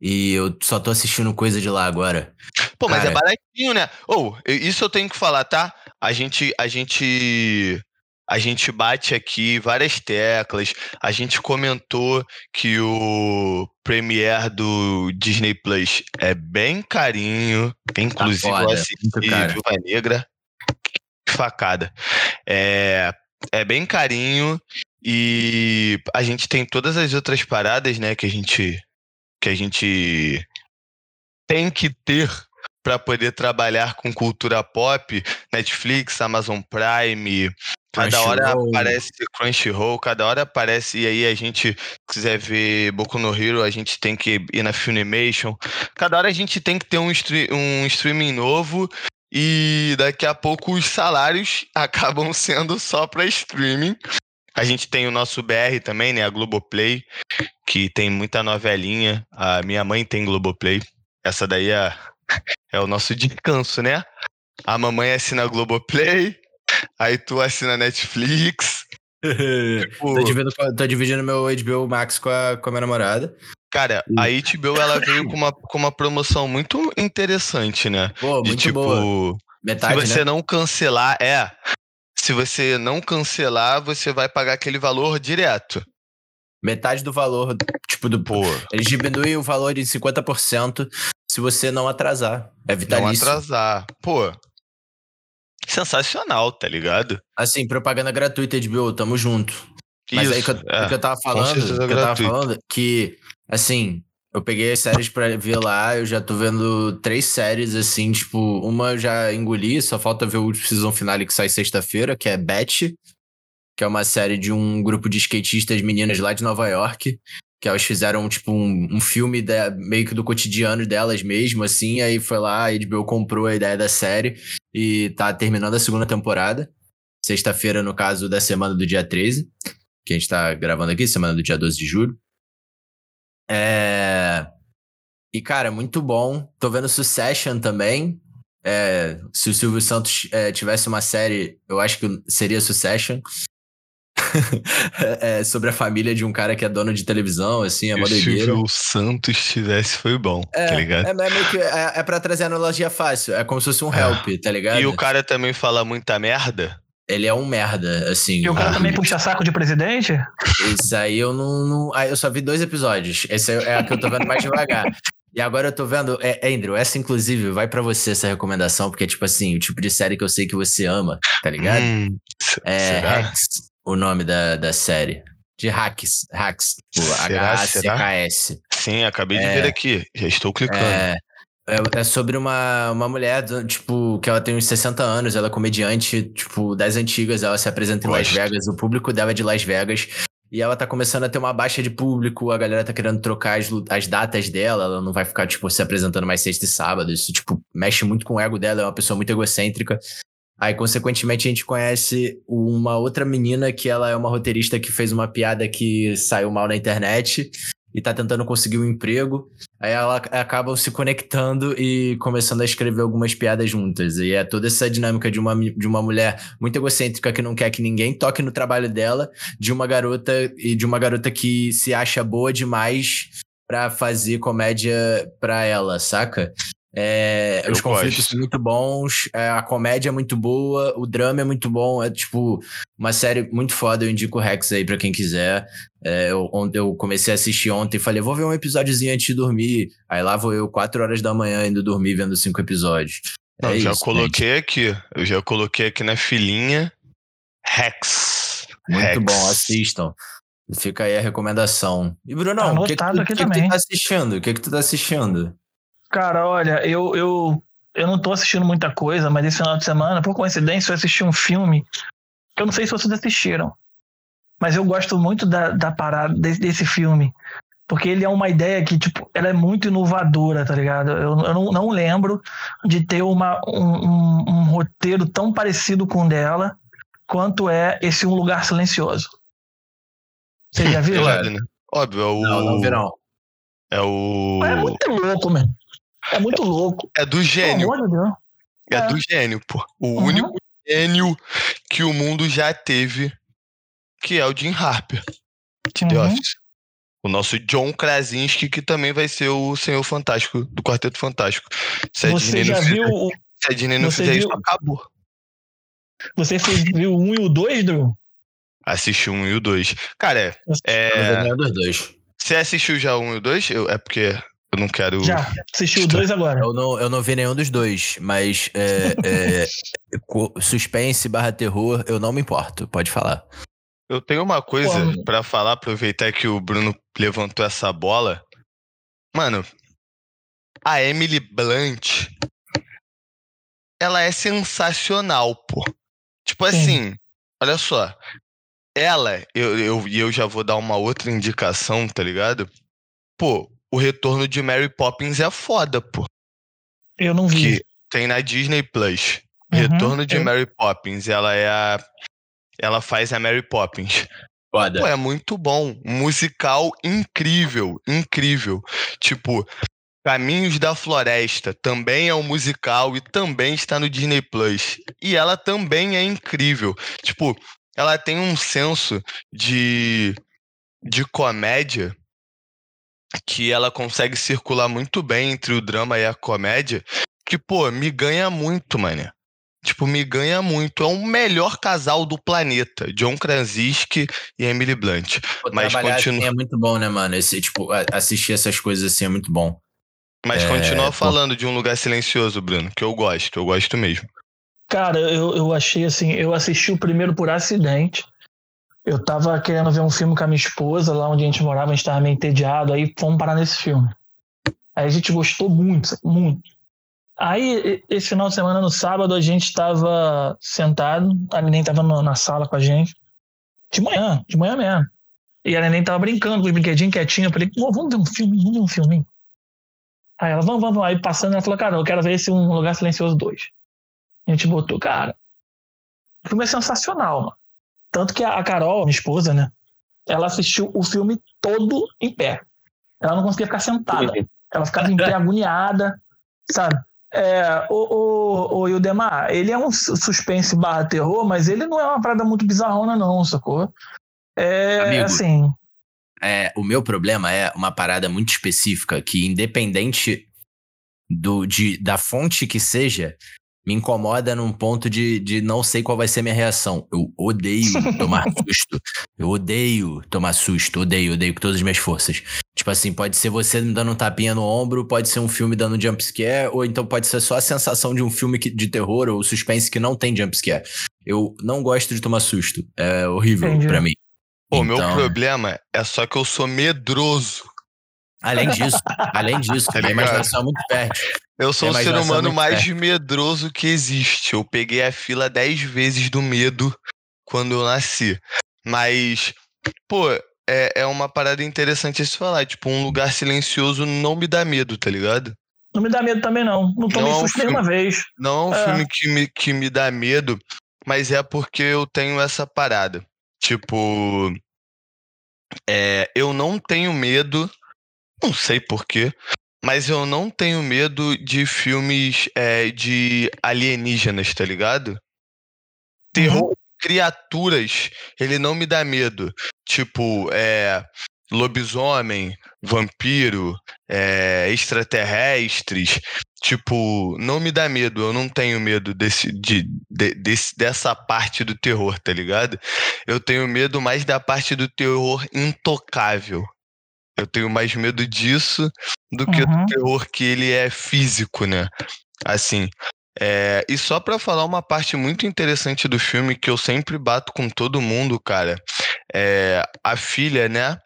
E eu só tô assistindo coisa de lá agora. Pô, mas é baratinho, né? Ou, oh, isso eu tenho que falar, tá? A gente, a gente a gente bate aqui várias teclas. A gente comentou que o Premiere do Disney Plus é bem carinho. Inclusive, tá eu Viúva Negra. Que facada. É, é bem carinho. E a gente tem todas as outras paradas, né, que a gente que a gente tem que ter para poder trabalhar com cultura pop, Netflix, Amazon Prime, cada hora aparece Crunchyroll, cada hora aparece, e aí a gente quiser ver Boku no Hero, a gente tem que ir na Funimation, cada hora a gente tem que ter um, um streaming novo, e daqui a pouco os salários acabam sendo só para streaming. A gente tem o nosso BR também, né, a Globoplay, que tem muita novelinha, a minha mãe tem Globoplay, essa daí é é o nosso descanso, né? A mamãe assina a Globoplay, aí tu assina a Netflix. tipo... tô, dividindo, tô dividindo meu HBO Max com a, com a minha namorada. Cara, a HBO ela veio com uma, com uma promoção muito interessante, né? Pô, muito De, tipo, boa. Metade, se você né? não cancelar, é. Se você não cancelar, você vai pagar aquele valor direto. Metade do valor, tipo, do. Pô. Eles diminuem o valor em 50% se você não atrasar. É vitalício. Não atrasar. Pô, sensacional, tá ligado? Assim, propaganda gratuita de BO, tamo junto. Mas Isso, aí que eu, é, que eu tava falando, que eu tava falando que, assim, eu peguei as séries pra ver lá, eu já tô vendo três séries, assim, tipo, uma eu já engoli, só falta ver o season finale que sai sexta-feira, que é Beth, que é uma série de um grupo de skatistas meninas lá de Nova York, que elas fizeram, tipo, um, um filme de, meio que do cotidiano delas mesmo, assim, aí foi lá, a HBO comprou a ideia da série e tá terminando a segunda temporada. Sexta-feira, no caso da semana do dia 13, que a gente tá gravando aqui, semana do dia 12 de julho. É... E, cara, muito bom. Tô vendo Succession também. É, se o Silvio Santos é, tivesse uma série, eu acho que seria Succession. é, sobre a família de um cara que é dono de televisão, assim, é uma doideira. Se o Santos tivesse, foi bom, é, tá ligado? É, é, meio que, é, é pra trazer analogia fácil, é como se fosse um é. help, tá ligado? E o cara também fala muita merda? Ele é um merda, assim. E o cara ah, também puxa saco de presidente? Isso aí eu não. não ah, eu só vi dois episódios. Esse é a que eu tô vendo mais devagar. E agora eu tô vendo. É, Andrew, essa inclusive vai para você essa recomendação, porque, tipo assim, o tipo de série que eu sei que você ama, tá ligado? Hum, é Rex o nome da, da série. De hacks. Hacks. Tipo, H-A-C-K-S. Sim, acabei de é, ver aqui. Já estou clicando. É, é, é, sobre uma, uma mulher, tipo, que ela tem uns 60 anos, ela é comediante, tipo, das antigas, ela se apresenta em Las Vegas, o público dela é de Las Vegas. E ela tá começando a ter uma baixa de público, a galera tá querendo trocar as, as datas dela, ela não vai ficar, tipo, se apresentando mais sexta e sábado. Isso, tipo, mexe muito com o ego dela, é uma pessoa muito egocêntrica. Aí, consequentemente, a gente conhece uma outra menina que ela é uma roteirista que fez uma piada que saiu mal na internet e tá tentando conseguir um emprego. Aí ela acabam se conectando e começando a escrever algumas piadas juntas. E é toda essa dinâmica de uma, de uma mulher muito egocêntrica que não quer que ninguém toque no trabalho dela, de uma garota e de uma garota que se acha boa demais para fazer comédia pra ela, saca? É, os conflitos gosto. são muito bons, é, a comédia é muito boa, o drama é muito bom. É tipo uma série muito foda. Eu indico o Rex aí pra quem quiser. É, eu, eu comecei a assistir ontem e falei, vou ver um episódiozinho antes de dormir. Aí lá vou eu, 4 horas da manhã, indo dormir vendo cinco episódios. Não, é já isso, coloquei gente. aqui. Eu já coloquei aqui na filinha. Rex. Muito Rex. bom, assistam. Fica aí a recomendação. E Bruno, tá o que, que, tu, que, que tu tá assistindo? O que, que tu tá assistindo? Cara, olha, eu, eu, eu não tô assistindo muita coisa, mas esse final de semana, por coincidência, eu assisti um filme que eu não sei se vocês assistiram. Mas eu gosto muito da, da parada desse, desse filme. Porque ele é uma ideia que, tipo, ela é muito inovadora, tá ligado? Eu, eu não, não lembro de ter uma, um, um, um roteiro tão parecido com o dela quanto é esse Um Lugar Silencioso. Você já viu? É, né? Óbvio, é o. Não, não vi não. É o. É muito louco, mano. É muito louco. É do gênio. É, é, do gênio, pô. O uhum. único gênio que o mundo já teve, que é o Jim Harper. De uhum. The Office. O nosso John Krasinski, que também vai ser o Senhor Fantástico, do Quarteto Fantástico. Se você já viu... Fizer, se a Disney não fizer viu... isso, acabou. Você fez, viu o 1 e o 2, Drew? Assisti o 1 e o 2. Cara, é... Dois. Você assistiu já o 1 e o 2? Eu, é porque eu não quero. Já, assisti o 2 agora. Eu não, eu não vi nenhum dos dois, mas é, é, suspense barra terror, eu não me importo, pode falar. Eu tenho uma coisa para falar, aproveitar que o Bruno levantou essa bola. Mano, a Emily Blunt, ela é sensacional, pô. Tipo Sim. assim, olha só. Ela, eu, eu, eu já vou dar uma outra indicação, tá ligado? Pô, o retorno de Mary Poppins é foda, pô. Eu não vi. Que tem na Disney Plus. Uhum, retorno de eu... Mary Poppins, ela é a. Ela faz a Mary Poppins. Foda. Pô, é muito bom. Musical incrível, incrível. Tipo, Caminhos da Floresta também é um musical e também está no Disney Plus. E ela também é incrível. Tipo, ela tem um senso de, de comédia que ela consegue circular muito bem entre o drama e a comédia, que, pô, me ganha muito, mano. Tipo, me ganha muito. É o melhor casal do planeta. John Krasinski e Emily Blunt. Pô, Mas continua... assim é muito bom, né, mano? Esse, tipo, assistir essas coisas assim é muito bom. Mas é, continua falando de um lugar silencioso, Bruno, que eu gosto, eu gosto mesmo. Cara, eu, eu achei assim, eu assisti o primeiro por acidente. Eu tava querendo ver um filme com a minha esposa, lá onde a gente morava, a gente tava meio entediado, aí fomos parar nesse filme. Aí a gente gostou muito, muito. Aí, esse final de semana, no sábado, a gente tava sentado, a neném tava na sala com a gente, de manhã, de manhã mesmo. E a neném tava brincando com os brinquedinhos quietinho. Eu falei, vamos ver um filme, vamos ver um filme. Aí ela, vamos, vamos. Aí passando, ela falou, cara, eu quero ver esse Um Lugar Silencioso 2. A gente botou, cara. O filme é sensacional, mano. Tanto que a Carol, minha esposa, né? Ela assistiu o filme todo em pé. Ela não conseguia ficar sentada. Ela ficava em pé agoniada, sabe? É, o, o, o Ildemar, ele é um suspense barra terror, mas ele não é uma parada muito bizarrona, não, sacou? É Amigo, assim. É, o meu problema é uma parada muito específica que, independente do, de, da fonte que seja, me incomoda num ponto de, de não sei qual vai ser minha reação. Eu odeio tomar susto. Eu odeio tomar susto. Odeio, odeio com todas as minhas forças. Tipo assim, pode ser você me dando um tapinha no ombro, pode ser um filme dando jumpscare, ou então pode ser só a sensação de um filme que, de terror ou suspense que não tem jumpscare. Eu não gosto de tomar susto. É horrível para mim. O então... meu problema é só que eu sou medroso. Além disso, além disso, tá a imaginação é muito fértil. Eu sou o ser humano é mais fértil. medroso que existe. Eu peguei a fila dez vezes do medo quando eu nasci. Mas, pô, é, é uma parada interessante se falar. Tipo, um lugar silencioso não me dá medo, tá ligado? Não me dá medo também, não. Não tomei não susto é um nenhuma vez. Não é um é. filme que me, que me dá medo, mas é porque eu tenho essa parada. Tipo, é, eu não tenho medo, não sei porquê, mas eu não tenho medo de filmes é, de alienígenas, tá ligado? Terror, uhum. criaturas, ele não me dá medo. Tipo, é, lobisomem, vampiro, é, extraterrestres. Tipo, não me dá medo, eu não tenho medo desse, de, de, desse, dessa parte do terror, tá ligado? Eu tenho medo mais da parte do terror intocável. Eu tenho mais medo disso do que uhum. do terror que ele é físico, né? Assim, é, e só para falar uma parte muito interessante do filme que eu sempre bato com todo mundo, cara, é a filha, né?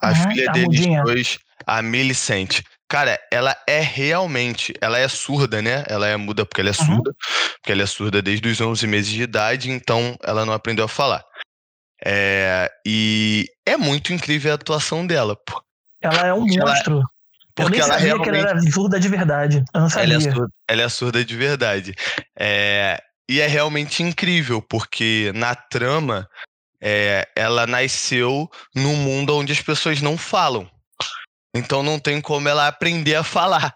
A uhum, filha deles mudinha. dois, a Millicent. Cara, ela é realmente, ela é surda, né? Ela é muda porque ela é uhum. surda, porque ela é surda desde os 11 meses de idade, então ela não aprendeu a falar. É, e é muito incrível a atuação dela, pô. Ela é um monstro. Ela, porque eu nem sabia realmente... que ela era surda de verdade. Eu não sabia. Ela é surda, ela é surda de verdade. É, e é realmente incrível, porque na trama é, ela nasceu num mundo onde as pessoas não falam. Então não tem como ela aprender a falar.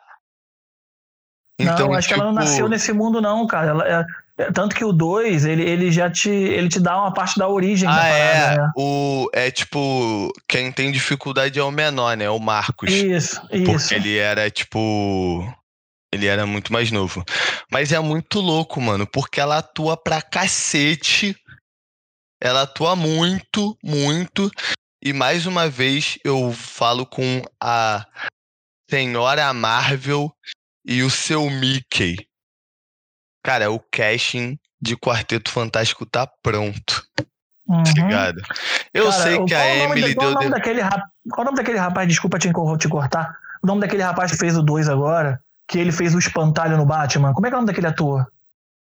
Então, não, acho tipo... que ela não tipo nasceu nesse mundo, não, cara. Ela, é, Tanto que o 2, ele, ele já te, ele te dá uma parte da origem ah, da parada, é. Né? O, é tipo, quem tem dificuldade é o menor, né? O Marcos. Isso, isso. Porque ele era, tipo. Ele era muito mais novo. Mas é muito louco, mano, porque ela atua pra cacete. Ela atua muito, muito. E mais uma vez eu falo com a senhora Marvel e o seu Mickey. Cara, o casting de Quarteto Fantástico tá pronto. Uhum. Ligado? Eu Cara, sei que a Emily qual deu. O nome daquele, qual o nome daquele rapaz? Desculpa te, te cortar. O nome daquele rapaz que fez o 2 agora, que ele fez o espantalho no Batman. Como é que é o nome daquele ator?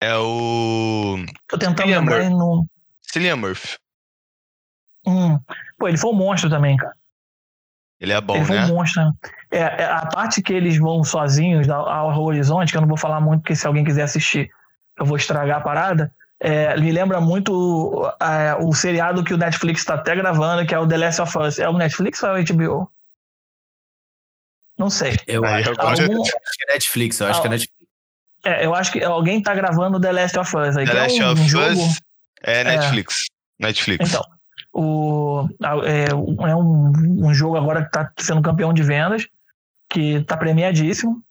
É o. Tô tentando lembrar e não. Cillian Murphy. Hum. Pô, ele foi um monstro também, cara. Ele é bom, ele foi né? um monstro. É, é, a parte que eles vão sozinhos ao horizonte, que eu não vou falar muito, porque se alguém quiser assistir, eu vou estragar a parada. É, me lembra muito é, o seriado que o Netflix está até gravando, que é o The Last of Us. É o Netflix ou é o HBO? Não sei. Eu, acho, eu Algum... acho que é Netflix, eu acho ah, que é Netflix. É, eu acho que alguém está gravando The Last of Us. Aí, The Last é um of jogo... Us é Netflix. Netflix. Então, o, é, é um, um jogo agora que está sendo campeão de vendas, que está premiadíssimo,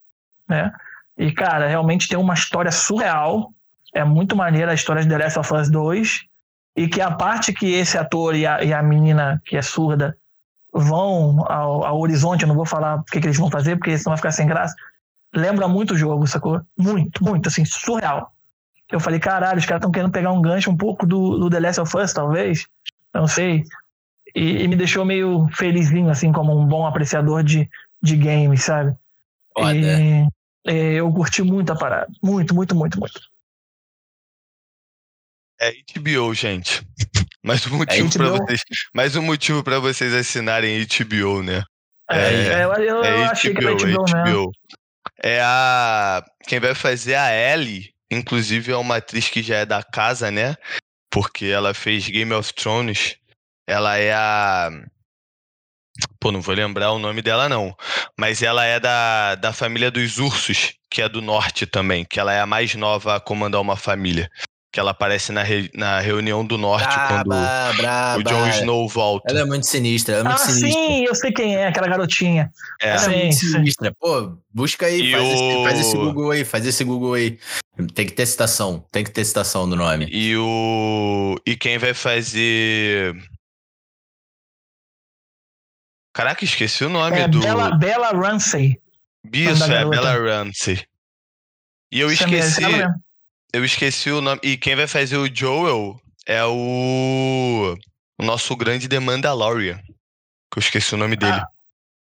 né? E, cara, realmente tem uma história surreal. É muito maneira a história de The Last of Us 2. E que a parte que esse ator e a, e a menina, que é surda, vão ao, ao horizonte, eu não vou falar o que, que eles vão fazer, porque senão vai ficar sem graça. Lembra muito o jogo, sacou? Muito, muito, assim, surreal. Eu falei, caralho, os caras estão querendo pegar um gancho um pouco do, do The Last of Us, talvez não sei. E, e, me deixou meio felizinho, assim, como um bom apreciador de, de games, sabe? E, e, eu curti muito a parada. Muito, muito, muito, muito. É HBO, gente. Mais um motivo é para vocês, mais um motivo para vocês assinarem HBO, né? É, é eu, eu é achei HBO, que era HBO, é HBO. É a quem vai fazer a Ellie, inclusive é uma atriz que já é da casa, né? porque ela fez Game of Thrones. Ela é a. Pô, não vou lembrar o nome dela, não. Mas ela é da, da família dos ursos, que é do norte também, que ela é a mais nova a comandar uma família que ela aparece na, re, na reunião do norte braba, quando braba. o Jon Snow volta. Ela é muito sinistra, ela é muito ah, sinistra. sim, eu sei quem é, aquela garotinha. É, ela é muito sinistra. Pô, busca aí, faz, o... esse, faz, esse, Google aí, faz esse Google aí. Tem que ter citação, tem que ter citação do nome. E o... E quem vai fazer... Caraca, esqueci o nome é do... Bella, Bella Ramsey. Isso, é Bella Ramsey. E eu esqueci eu esqueci o nome. E quem vai fazer o Joel é o, o nosso grande The Mandalorian. Que eu esqueci o nome dele. Ah.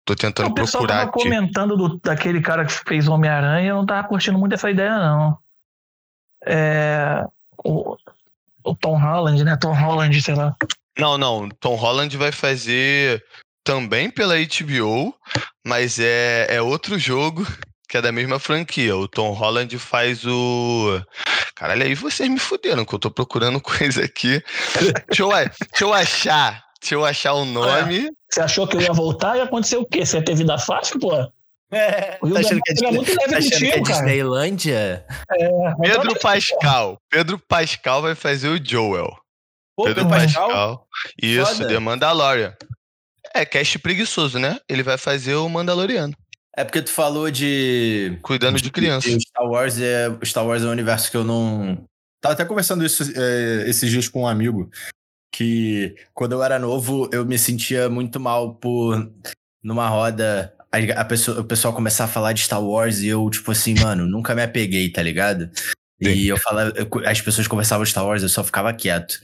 Tô tentando o procurar. Tava comentando do, daquele cara que fez Homem-Aranha, eu não tava curtindo muito essa ideia, não. É, o, o Tom Holland, né? Tom Holland, sei lá. Não, não. Tom Holland vai fazer também pela HBO, mas é, é outro jogo que é da mesma franquia. O Tom Holland faz o. Caralho, aí vocês me fuderam, que eu tô procurando coisa aqui. deixa, eu, deixa eu achar. Deixa eu achar o nome. Você achou que eu ia voltar e aconteceu o quê? Você teve da fácil, pô? É, o tá achando que é, é muito leve tá contigo, que é Disneylândia? É, Pedro Pascal. Pedro Pascal vai fazer o Joel. Pô, Pedro, Pedro Pascal? Pascal. Isso, Foda. The Mandalorian. É, cast preguiçoso, né? Ele vai fazer o Mandaloriano. É porque tu falou de. Cuidando de, de criança. De Star Wars é. Star Wars é um universo que eu não. Tava até conversando isso é, esses dias com um amigo. Que quando eu era novo, eu me sentia muito mal por. Numa roda. A, a pessoa, o pessoal começar a falar de Star Wars e eu, tipo assim, mano, nunca me apeguei, tá ligado? Sim. E eu falava, eu, as pessoas conversavam de Star Wars, eu só ficava quieto.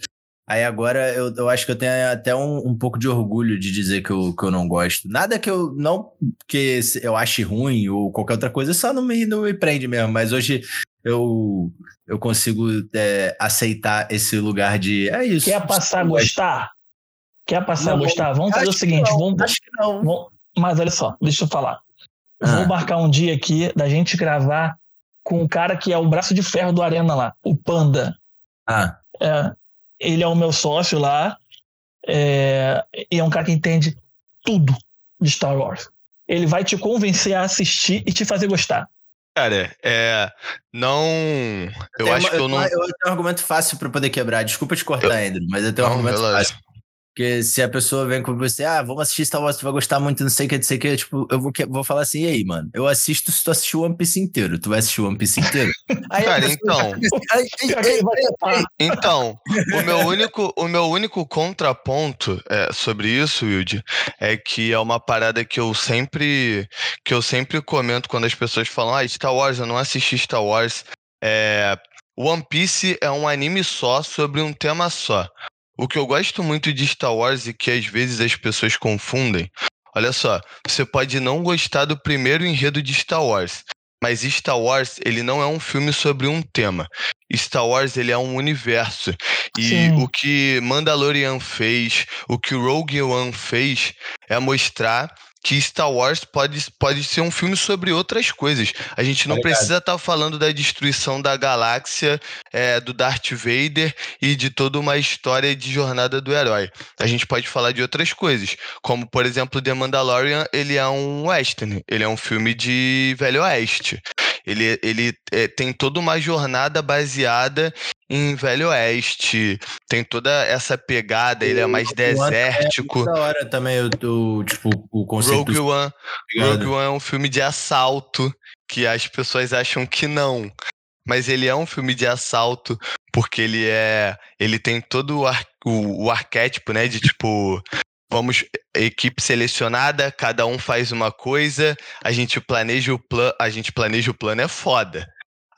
Aí agora eu, eu acho que eu tenho até um, um pouco de orgulho de dizer que eu, que eu não gosto. Nada que eu não que eu ache ruim ou qualquer outra coisa, só não me, não me prende mesmo. Mas hoje eu, eu consigo é, aceitar esse lugar de. É isso. Quer passar a gostar? Quer passar não, a gostar? Vamos fazer o seguinte: não, vamos, acho que não. Vamos, mas olha só, deixa eu falar. Ah. Vou marcar um dia aqui da gente gravar com o cara que é o braço de ferro do Arena lá, o Panda. Ah. É, ele é o meu sócio lá. É, e é um cara que entende tudo de Star Wars. Ele vai te convencer a assistir e te fazer gostar. Cara, é. Não. Eu Tem acho uma- que eu não. Eu tenho um argumento fácil pra poder quebrar. Desculpa te cortar, Andrew, mas eu tenho um Não, argumento relaxa. fácil. Porque se a pessoa vem com você, ah, vamos assistir Star Wars, tu vai gostar muito, não sei o que, não sei o que, tipo, eu vou, vou falar assim, e aí, mano, eu assisto se tu assistir o One Piece inteiro. Tu vai assistir o One Piece inteiro? Aí Cara, então. vai dizer, "Ai, ai, Pior que ai, ele vai topar. Então, o meu único, o meu único contraponto é, sobre isso, Wilde, é que é uma parada que eu sempre que eu sempre comento quando as pessoas falam, ah, Star Wars, eu não assisti Star Wars. É, One Piece é um anime só sobre um tema só. O que eu gosto muito de Star Wars e que às vezes as pessoas confundem, olha só, você pode não gostar do primeiro enredo de Star Wars, mas Star Wars, ele não é um filme sobre um tema. Star Wars, ele é um universo. E Sim. o que Mandalorian fez, o que Rogue One fez, é mostrar que Star Wars pode, pode ser um filme sobre outras coisas. A gente não Tá ligado. precisa estar falando da destruição da galáxia, é, do Darth Vader e de toda uma história de jornada do herói. A gente pode falar de outras coisas, como por exemplo The Mandalorian, ele é um western, ele é um filme de velho oeste. Ele, ele é, tem toda uma jornada baseada em velho oeste, tem toda essa pegada, ele é mais Rogue One desértico. Da hora também, o, o, tipo, o conceito. Rogue One? Rogue One é um filme de assalto que as pessoas acham que não. Mas ele é um filme de assalto porque ele é. Ele tem todo o, ar- o, o arquétipo, né? De tipo. Vamos, equipe selecionada, cada um faz uma coisa, a gente planeja o plano. A gente planeja o plano é foda.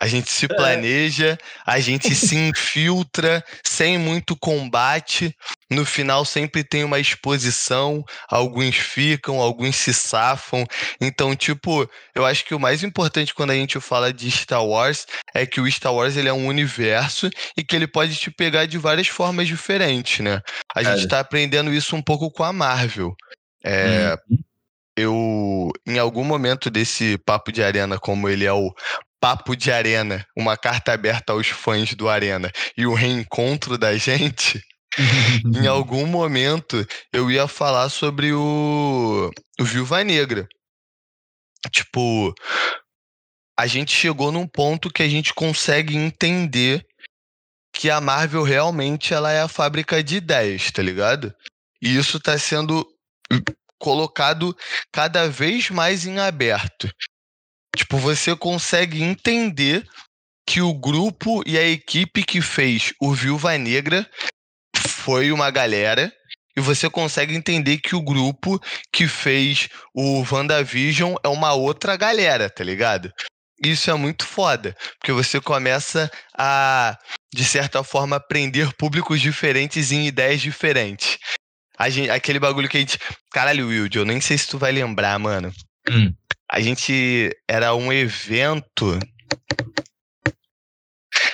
A gente se planeja, a gente se infiltra sem muito combate. No final sempre tem uma exposição, alguns ficam, alguns se safam. Então, tipo, eu acho que o mais importante quando a gente fala de Star Wars é que o Star Wars ele é um universo e que ele pode te pegar de várias formas diferentes, né? A gente Cara. tá aprendendo isso um pouco com a Marvel. É, eu, em algum momento desse papo de arena, como ele é o papo de arena, uma carta aberta aos fãs do Arena e o reencontro da gente, em algum momento eu ia falar sobre o, o Viúva Negra. Tipo, a gente chegou num ponto que a gente consegue entender que a Marvel realmente ela é a fábrica de ideias, tá ligado? E isso tá sendo colocado cada vez mais em aberto. Tipo, você consegue entender que o grupo e a equipe que fez o Viúva Negra foi uma galera, e você consegue entender que o grupo que fez o WandaVision é uma outra galera, tá ligado? Isso é muito foda, porque você começa a, de certa forma, prender públicos diferentes em ideias diferentes. Gente- aquele bagulho que a gente. Caralho, Wilde, eu nem sei se tu vai lembrar, mano. Hum. A gente. Era um evento.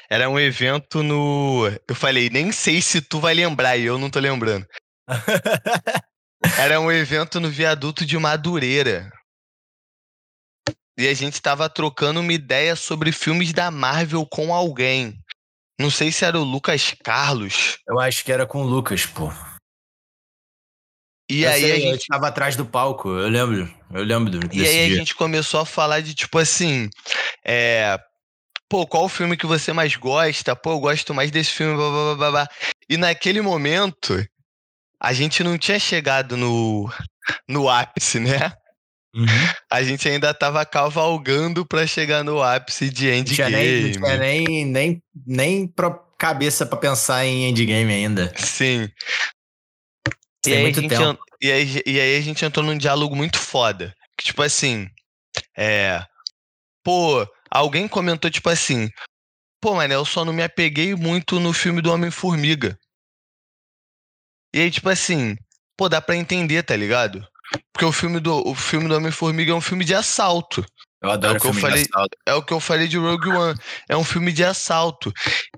Era um evento no. Eu falei, nem sei se tu vai lembrar, e eu não tô lembrando. Era um evento no viaduto de Madureira. E a gente tava trocando uma ideia sobre filmes da Marvel com alguém. Não sei se era o Lucas Carlos. Eu acho que era com o Lucas, pô. E Eu aí sei, a gente. tava atrás do palco, eu lembro. Eu lembro E aí a dia. gente começou a falar de tipo assim. É. Pô, qual o filme que você mais gosta? Pô, eu gosto mais desse filme. Blá, blá, blá, blá. E naquele momento, a gente não tinha chegado no, no ápice, né? Uhum. A gente ainda tava cavalgando pra chegar no ápice de nem, Endgame. não tinha nem, nem, nem pro- cabeça pra pensar em endgame ainda. Sim. Tem e, aí a muito gente tempo. en- e, aí, e aí a gente entrou num diálogo muito foda. Que, tipo assim, é. Pô, alguém comentou, tipo assim. Pô, mano, eu só não me apeguei muito no filme do Homem-Formiga. E aí, tipo assim, pô, dá pra entender, tá ligado? Porque o filme do, o filme do Homem-Formiga é um filme de assalto. Eu adoro É o que eu filme de falei- assalto. É o que eu falei de Rogue One. É um filme de assalto.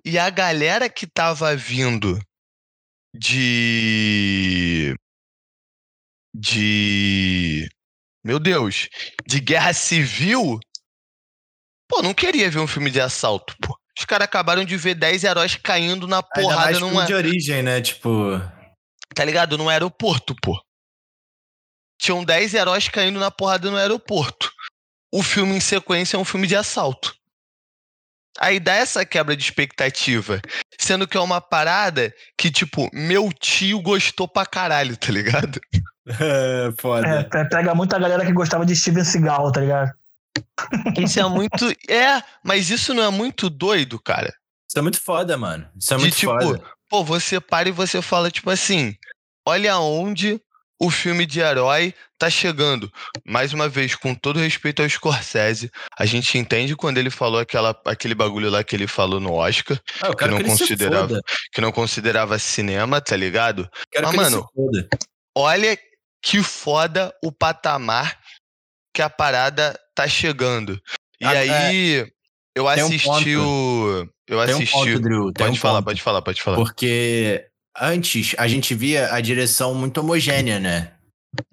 E a galera que tava vindo de. De. Meu Deus. De guerra civil. Pô, não queria ver um filme de assalto, pô. Os caras acabaram de ver 10 heróis caindo na Ainda porrada mais numa. de origem, né? Tipo. Tá ligado? No aeroporto, pô. Tinham 10 heróis caindo na porrada no aeroporto. o filme em sequência é um filme de assalto. Aí dá essa quebra de expectativa. Sendo que é uma parada que, tipo, meu tio gostou pra caralho, tá ligado? É, foda. É, pega muita galera que gostava de Steven Seagal, tá ligado? Isso é muito. É, mas isso não é muito doido, cara. Isso é muito foda, mano. Isso é muito de, tipo, foda. Pô, você para e você fala, tipo assim: olha onde o filme de herói tá chegando. Mais uma vez, com todo respeito ao Scorsese, a gente entende quando ele falou aquela, aquele bagulho lá que ele falou no Oscar, Ah, que não que considerava, que não considerava cinema, tá ligado? Quero Mas, mano. Olha que foda o patamar que a parada tá chegando. E Ah, aí, eu tem um assisti ponto. o. Eu Tem um assisti. ponto, Drew. Tem pode um falar, ponto. pode falar, pode falar. Porque antes a gente via a direção muito homogênea, né?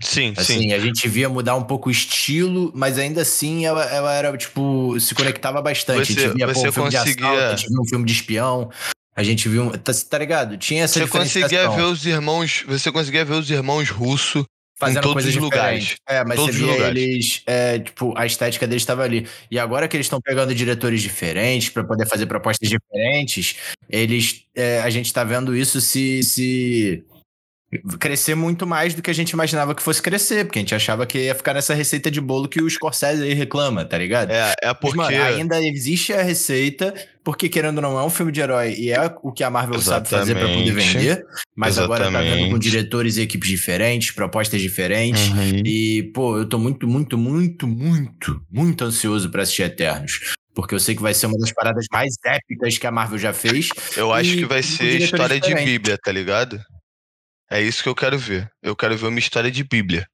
Sim, Assim, sim. a gente via mudar um pouco o estilo, mas ainda assim ela, ela era, tipo, se conectava bastante. a Você- gente via pô, você um filme de conseguia- assalto, a gente via um filme de espião, a gente viu. Tá, tá ligado? Tinha essa Você conseguia diferenciação, ver os irmãos. Você conseguia ver os irmãos russos fazendo todos coisas os lugares. É, mas Todos você via lugares. eles, é, tipo, a estética deles estava ali. E agora que eles estão pegando diretores diferentes para poder fazer propostas diferentes, eles, é, a gente tá vendo isso se, se crescer muito mais do que a gente imaginava que fosse crescer, porque a gente achava que ia ficar nessa receita de bolo que o Scorsese aí reclama, tá ligado? É, é Mas, porque. mano, ainda existe a receita, porque querendo ou não, é um filme de herói e é o que a Marvel sabe fazer pra poder Exatamente. vender, mas agora tá vendo com Exatamente. diretores e equipes diferentes, propostas diferentes. Uhum. E, pô, eu tô muito, muito, muito, muito, muito ansioso pra assistir Eternos. Porque eu sei que vai ser uma das paradas mais épicas que a Marvel já fez. Eu acho que vai ser história de diferentes. Bíblia, tá ligado? É isso que eu quero ver. Eu quero ver uma história de Bíblia.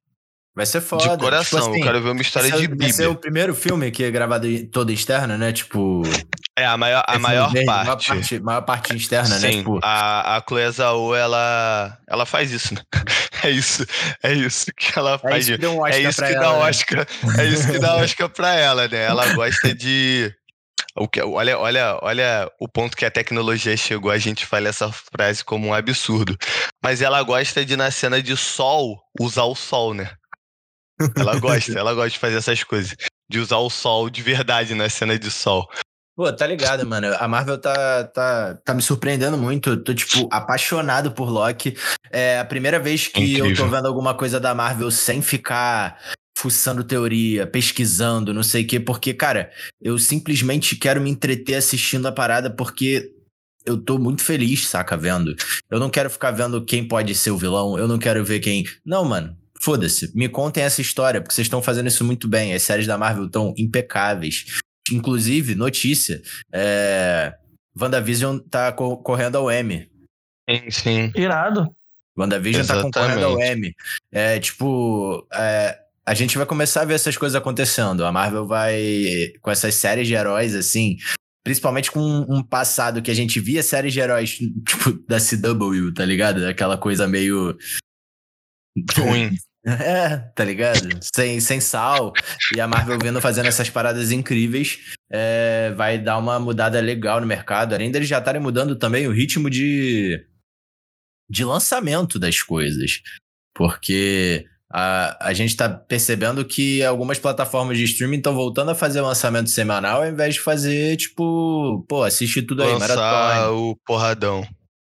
Vai ser foda. de coração. Tipo assim, eu quero ver uma história ser- de Vai ser Bíblia. o primeiro filme que é gravado todo externo, né? Tipo. É, a maior, a é maior verde, parte. Maior parte, maior parte externa, né? Sim, Tipo, a, a Chloe Zhao, ela, ela faz isso, né? É isso, é isso que ela é faz. isso que um É isso que ela, dá né? Oscar. É isso que dá Oscar pra ela, né? Ela gosta de. O que, olha, olha, olha o ponto que a tecnologia chegou. A gente fala essa frase como um absurdo. Mas ela gosta de, na cena de sol, usar o sol, né? Ela gosta, ela gosta de fazer essas coisas. De usar o sol de verdade na cena de sol. Pô, tá ligado, mano. A Marvel tá, tá, tá me surpreendendo muito. Eu tô, tipo, apaixonado por Loki. É a primeira vez que eu tô Incrível. vendo alguma coisa da Marvel sem ficar fuçando teoria, pesquisando, não sei o quê, porque, cara, eu simplesmente quero me entreter assistindo a parada porque eu tô muito feliz, saca, vendo. Eu não quero ficar vendo quem pode ser o vilão, eu não quero ver quem. Não, mano. Foda-se, me contem essa história, porque vocês estão fazendo isso muito bem. As séries da Marvel estão impecáveis. Inclusive, notícia: é... WandaVision tá co- correndo ao M. Sim, sim. Irado. WandaVision tá concorrendo ao Exatamente. M. É tipo. é, a gente vai começar a ver essas coisas acontecendo. A Marvel vai. Com essas séries de heróis, assim. Principalmente com um passado que a gente via séries de heróis, tipo, da CW, tá ligado? Aquela coisa meio. Ruim. É, tá ligado? Sem, sem sal. E a Marvel vendo fazendo essas paradas incríveis é, vai dar uma mudada legal no mercado. Além deles já estarem mudando também o ritmo de, de lançamento das coisas. Porque a, a gente tá percebendo que algumas plataformas de streaming estão voltando a fazer lançamento semanal ao invés de fazer, tipo, pô, assiste tudo aí, Lançar maratona. o porradão.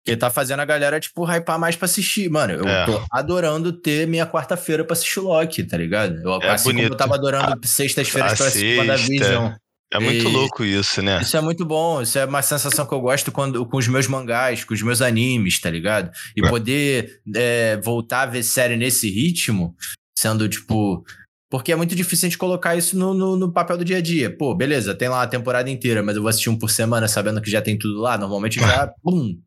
Que tá fazendo a galera, tipo, hypar mais pra assistir. Mano, eu É. tô adorando ter minha quarta-feira pra assistir Loki, tá ligado? Eu, É assim como bonito. eu tava adorando sextas-feiras pra assistir. WandaVision. É muito E- louco isso, né? Isso é muito bom, isso é uma sensação que eu gosto quando, com os meus mangás, com os meus animes, tá ligado? E É. poder é, voltar a ver série nesse ritmo, sendo tipo. Porque é muito difícil a gente colocar isso no, no, no papel do dia a dia. Pô, beleza, tem lá a temporada inteira, mas eu vou assistir um por semana sabendo que já tem tudo lá. Normalmente já. Pum!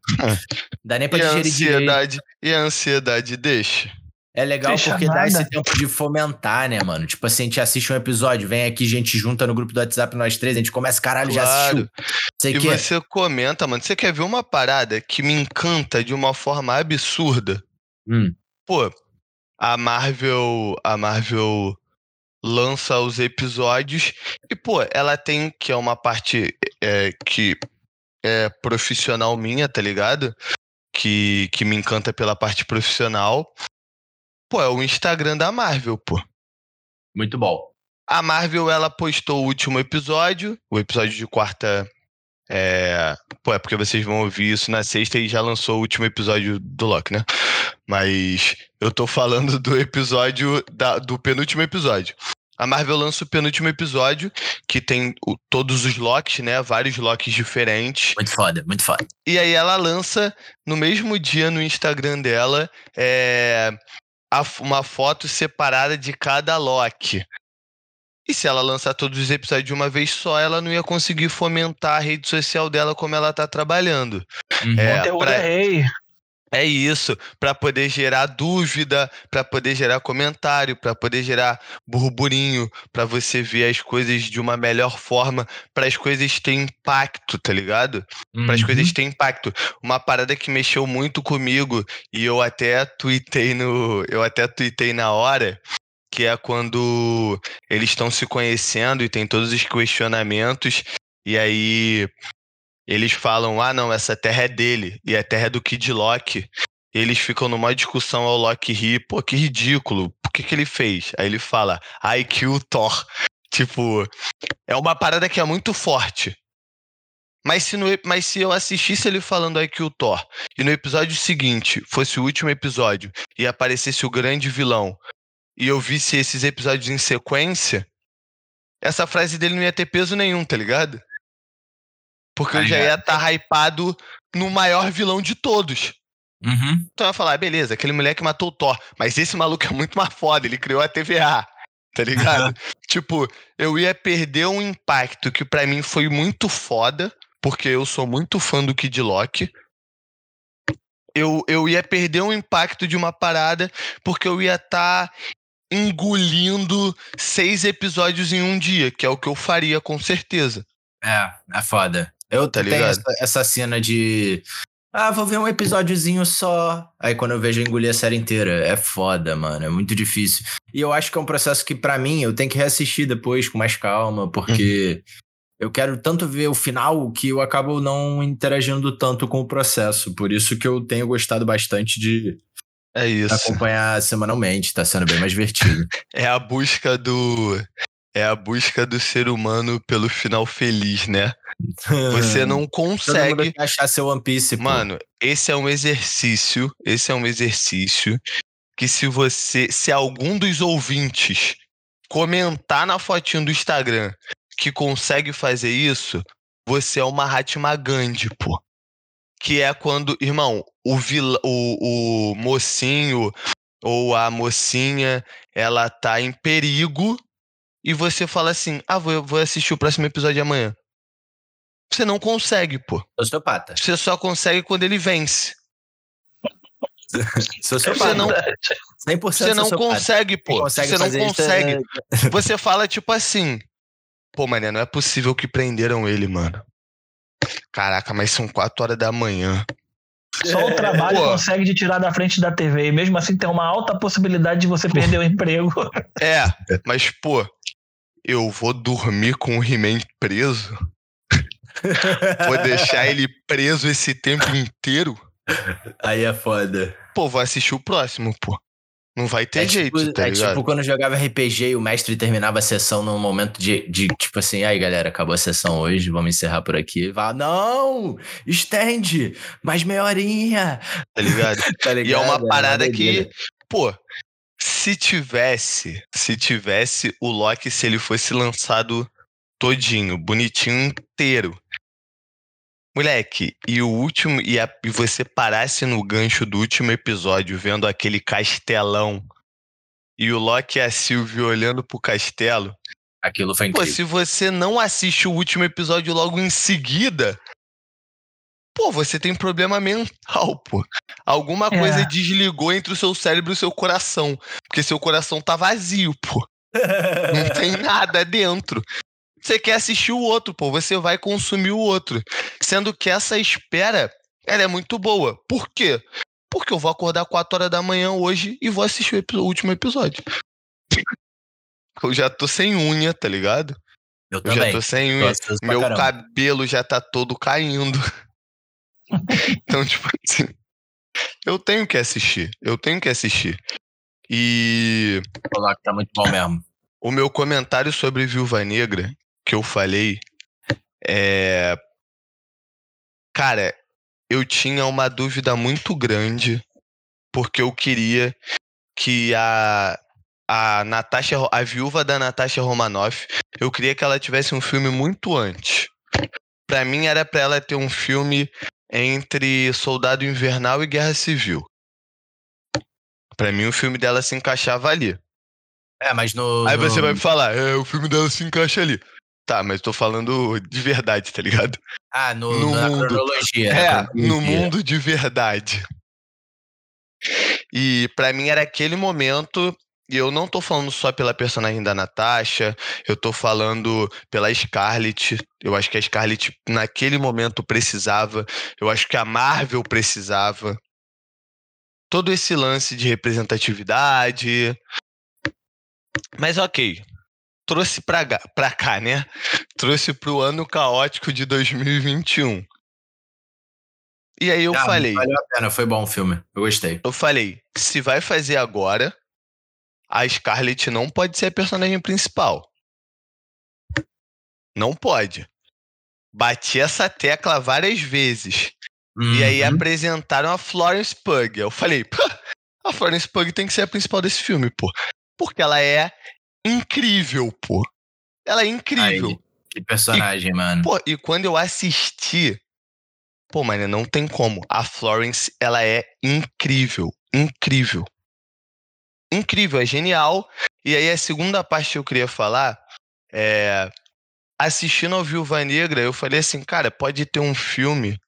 Dá nem pra E a digerir direito. ansiedade, e a ansiedade deixa. É legal porque dá nada. esse tempo de fomentar, né, mano? Tipo assim, a gente assiste um episódio, vem aqui, a gente junta no grupo do WhatsApp nós três, a gente começa, caralho, já assistiu. Claro. Sei E que você comenta, mano. Você quer ver uma parada que me encanta de uma forma absurda? Hum. Pô, a Marvel. A Marvel lança os episódios e, pô, ela tem que é uma parte é, que é profissional minha, tá ligado? Que, que me encanta pela parte profissional. Pô, é o Instagram da Marvel, pô. Muito bom. A Marvel, ela postou o último episódio, o episódio de quarta. É... Pô, é porque vocês vão ouvir isso na sexta e já lançou o último episódio do Loki, né? Mas eu tô falando do episódio, da, do penúltimo episódio. A Marvel lança o penúltimo episódio, que tem o, todos os Locks, né? Vários Locks diferentes. Muito foda, muito foda. E aí ela lança no mesmo dia no Instagram dela é, a, uma foto separada de cada Loki. E se ela lançar todos os episódios de uma vez só, ela não ia conseguir fomentar a rede social dela como ela tá trabalhando. Uhum. É, pra... é rei. É isso, para poder gerar dúvida, para poder gerar comentário, para poder gerar burburinho, para você ver as coisas de uma melhor forma, para as coisas terem impacto, tá ligado? Uhum. Para as coisas terem impacto. Uma parada que mexeu muito comigo e eu até tuitei no, eu até tuitei na hora, que é quando eles estão se conhecendo e tem todos os questionamentos e aí eles falam: ah, não, essa terra é dele, e a terra é do Kid Loki. Eles ficam numa discussão ao Loki rir, pô, que ridículo, por que, que ele fez? Aí ele fala, I kill Thor. Tipo, é uma parada que é muito forte. Mas se, no, mas se eu assistisse ele falando I kill Thor, e no episódio seguinte fosse o último episódio, e aparecesse o grande vilão, e eu visse esses episódios em sequência, essa frase dele não ia ter peso nenhum, tá ligado? Porque eu já ia estar tá hypado no maior vilão de todos. Uhum. Então eu ia falar, beleza, aquele moleque matou o Thor, mas esse maluco é muito mais foda, ele criou a TVA, tá ligado? tipo, eu ia perder um impacto que para mim foi muito foda, porque eu sou muito fã do Kid Loki. Eu, eu ia perder um impacto de uma parada, porque eu ia estar tá engolindo seis episódios em um dia, que é o que eu faria com certeza. É, é foda. Eu tá tenho essa, essa, cena de. Ah, vou ver um episódiozinho só. Aí quando eu vejo eu engolir a série inteira. É foda, mano. É muito difícil. E eu acho que é um processo que, para mim, eu tenho que reassistir depois com mais calma, porque uhum. eu quero tanto ver o final que eu acabo não interagindo tanto com o processo. Por isso que eu tenho gostado bastante de. É isso. Acompanhar semanalmente, tá sendo bem mais divertido. é a busca do. É a busca do ser humano pelo final feliz, né? Você não consegue achar seu One Piece. Pô. Mano, esse é um exercício, esse é um exercício que se você, se algum dos ouvintes comentar na fotinho do Instagram que consegue fazer isso, você é uma Mahatma Gandhi, pô. Que é quando, irmão, o, vil, o, o mocinho ou a mocinha, ela tá em perigo e você fala assim: ah, vou, vou assistir o próximo episódio amanhã. Você não consegue, pô. Sociopata. Você só consegue quando ele vence. Sociopata. Você não, 100% você não consegue, pô. Consegue você não consegue. É... Você fala tipo assim: pô, mané, não é possível que prenderam ele, mano. Caraca, mas são 4 horas da manhã. Só o trabalho Pô. consegue te tirar da frente da TV. E mesmo assim tem uma alta possibilidade de você perder o emprego. É, mas, pô, eu vou dormir com o He-Man preso? Vou deixar ele preso esse tempo inteiro? Aí é foda. Pô, vou assistir o próximo, pô. Não vai ter é jeito, tipo, tá É tipo quando eu jogava RPG e o mestre terminava a sessão num momento de, de tipo assim, aí galera, acabou a sessão hoje, vamos encerrar por aqui. Vá, não! Estende! Mais meia horinha! Tá ligado? tá ligado? E é uma parada é que, pô, se tivesse, se tivesse o Loki, se ele fosse lançado todinho, bonitinho inteiro. Moleque, e o último. E, a, e você parasse no gancho do último episódio, vendo aquele castelão e o Loki e a Sylvie olhando pro castelo. Aquilo foi incrível. Pô, se você não assiste o último episódio logo em seguida, pô, você tem problema mental, pô. Alguma é. coisa desligou entre o seu cérebro e o seu coração. Porque seu coração tá vazio, pô. Não tem nada dentro. Você quer assistir o outro, pô, você vai consumir o outro. Sendo que essa espera, ela é muito boa. Por quê? Porque eu vou acordar 4 horas da manhã hoje e vou assistir o, último episódio. Eu já tô sem unha, tá ligado? Eu, eu já tô sem unha. Meu cabelo já tá todo caindo. então, tipo assim, eu tenho que assistir. Eu tenho que assistir. E. Olá, que tá muito bom mesmo. o meu comentário sobre Viúva Negra, que eu falei, é. Cara, eu tinha uma dúvida muito grande, porque eu queria que a. A Natasha, a viúva da Natasha Romanoff, eu queria que ela tivesse um filme muito antes. Pra mim era pra ela ter um filme entre Soldado Invernal e Guerra Civil. Pra mim o filme dela se encaixava ali. É, mas no. Aí no... você vai me falar, é, o filme dela se encaixa ali. Tá, mas tô falando de verdade, tá ligado? Ah, no, no na mundo. cronologia. É, na no mundo de verdade. E pra mim era aquele momento, e eu não tô falando só pela personagem da Natasha, eu tô falando pela Scarlett. Eu acho que a Scarlett naquele momento precisava, eu acho que a Marvel precisava. Todo esse lance de representatividade. Mas ok, trouxe pra, pra cá, né? Trouxe pro ano caótico de 2021. E aí eu Ah, falei, Valeu a pena, foi bom o filme. Eu gostei. eu falei, se vai fazer agora, a Scarlett não pode ser a personagem principal. Não pode. Bati essa tecla várias vezes. E aí Uhum. apresentaram a Florence Pugh. Eu falei, "Pá, a Florence Pugh tem que ser a principal desse filme, pô. Porque ela é incrível, pô. Ela é incrível. Aí, que personagem, mano. Pô, e quando eu assisti, pô, mano, não tem como. A Florence, ela é incrível, incrível. Incrível, é genial. E aí a segunda parte que eu queria falar é assistindo ao Viúva Negra, eu falei assim, cara, pode ter um filme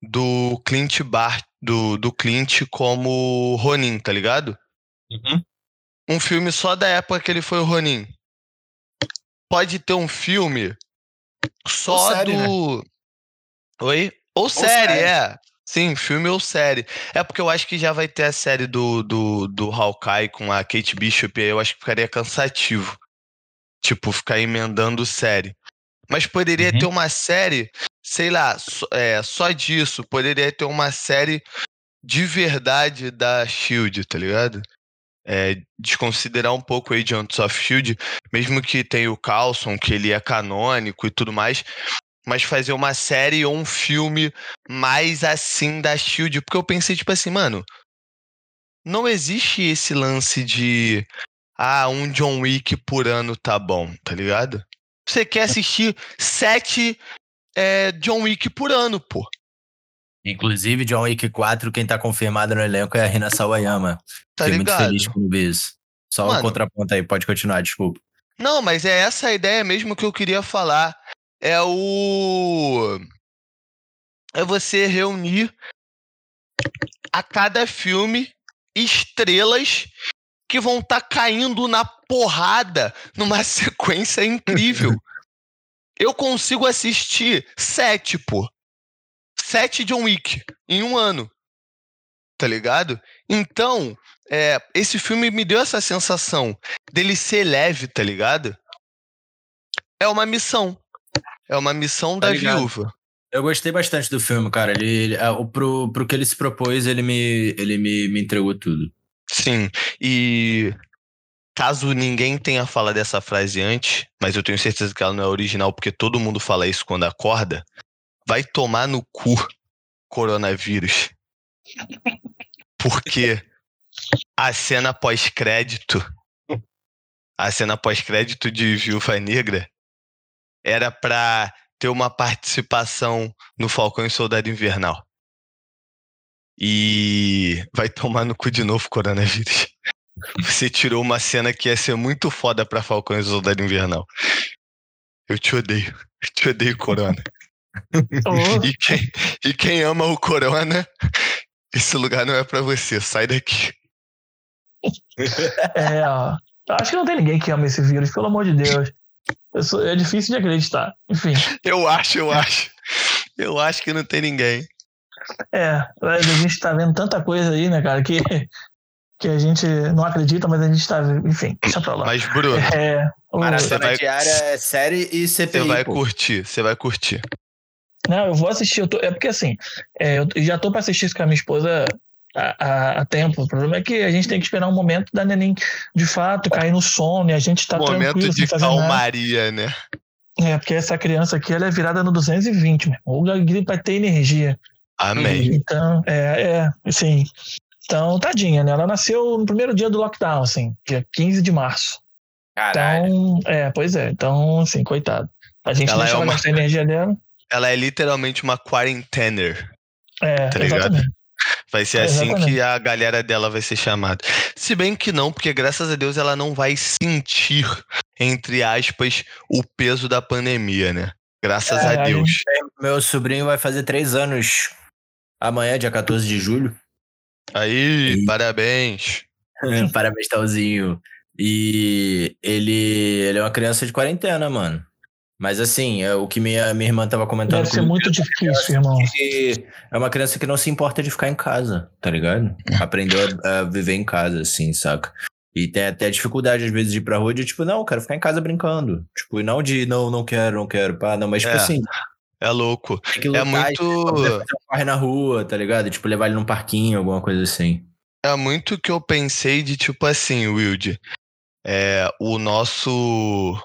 do Clint Bar do, do Clint como Ronin, tá ligado? Uhum. um filme só da época que ele foi o Ronin. Pode ter um filme só série, né? do. Oi? Ou, série, série. é. Sim, filme ou série. É porque eu acho que já vai ter a série do, do, do Hawkeye com a Kate Bishop e aí eu acho que ficaria cansativo. Tipo, ficar emendando série. Mas poderia Uhum. ter uma série, sei lá, só, é, só disso. Poderia ter uma série de verdade da Shield, tá ligado? É, desconsiderar um pouco Agents of Shield, mesmo que tenha o Carlson, que ele é canônico e tudo mais, mas fazer uma série ou um filme mais assim da Shield, porque eu pensei, tipo assim, mano, não existe esse lance de ah, um John Wick por ano tá bom, tá ligado? Você quer assistir sete é, John Wick por ano, pô. Inclusive, John Wick 4, quem tá confirmado no elenco é a Rina Sawayama. Tá Fiquei muito ligado? feliz quando vi isso. Só Mano. um contraponto aí, pode continuar, desculpa. Não, mas é essa a ideia mesmo que eu queria falar. É o. É você reunir a cada filme estrelas que vão estar caindo na porrada numa sequência incrível. Eu consigo assistir sete, pô. Sete John Wick em um ano. Tá ligado? Então, é, esse filme me deu essa sensação dele ser leve, tá ligado? É uma missão. É uma missão Tá da ligado. viúva. Eu gostei bastante do filme, cara. Ele, ele- pro, pro que ele se propôs, ele me, ele me, me entregou tudo. Sim. E caso ninguém tenha falado dessa frase antes, mas eu tenho certeza que ela não é original, porque todo mundo fala isso quando acorda, vai tomar no cu coronavírus. Porque a cena pós-crédito, a cena pós-crédito de Viúva Negra era pra ter uma participação no Falcão e Soldado Invernal. E vai tomar no cu de novo coronavírus. Você tirou uma cena que ia ser muito foda pra Falcão e Soldado Invernal. Eu te odeio. Eu te odeio, Corona. Oh, E quem, e quem ama o Corona, esse lugar não é pra você. Sai daqui. é, ó. Acho que não tem ninguém que ama esse vírus, pelo amor de Deus. Eu sou- é difícil de acreditar. Enfim, Eu acho, eu acho. Eu acho que não tem ninguém. é. A gente tá vendo tanta coisa aí, né, cara, que, que a gente não acredita, mas a gente tá. Enfim, deixa pra lá. Mas, Bruno, É, Maratona vai- diária é série e você CPI, vai pô. curtir. Você vai curtir. Não, eu vou assistir. Eu tô- é porque assim, é, eu já tô pra assistir isso com a minha esposa a, a, a, tempo. O problema é que a gente tem que esperar um momento da neném de fato cair no sono e a gente tá momento tranquilo. de calmaria, né? É, porque essa criança aqui ela é virada no 220, meu. O Gagri vai ter energia. Amém. Então, é, é, assim. Então, tadinha, né? Ela nasceu no primeiro dia do lockdown, assim, dia 15 de março. Caralho. Então, é, pois é. Então, assim, coitado. A gente Ela deixa é uma- gastar energia dela. Ela é literalmente uma quarentener. É, Tá ligado? Vai ser É, assim exatamente. que a galera dela vai ser chamada. Se bem que não, porque graças a Deus ela não vai sentir, entre aspas, o peso da pandemia, né? Graças É, a a Deus. Meu sobrinho vai fazer três anos amanhã, dia 14 de julho. Aí, E- parabéns. Parabéns, Talzinho. E ele, ele é uma criança de quarentena, mano. Mas assim, é o que minha, minha irmã tava comentando Deve ser muito difícil, irmão. é uma criança que não se importa de ficar em casa, tá ligado? Aprendeu a, a viver em casa, assim, saca? E tem até dificuldade, às vezes, de ir pra rua de tipo, não, eu quero ficar em casa brincando. Tipo, e não de não, não quero, não quero, pá, não, mas tipo É. assim, É louco. tem que É muito. corre na rua, tá ligado? Tipo, levar ele num parquinho, alguma coisa assim. É muito que eu pensei de tipo assim, Wilde. É, o nosso.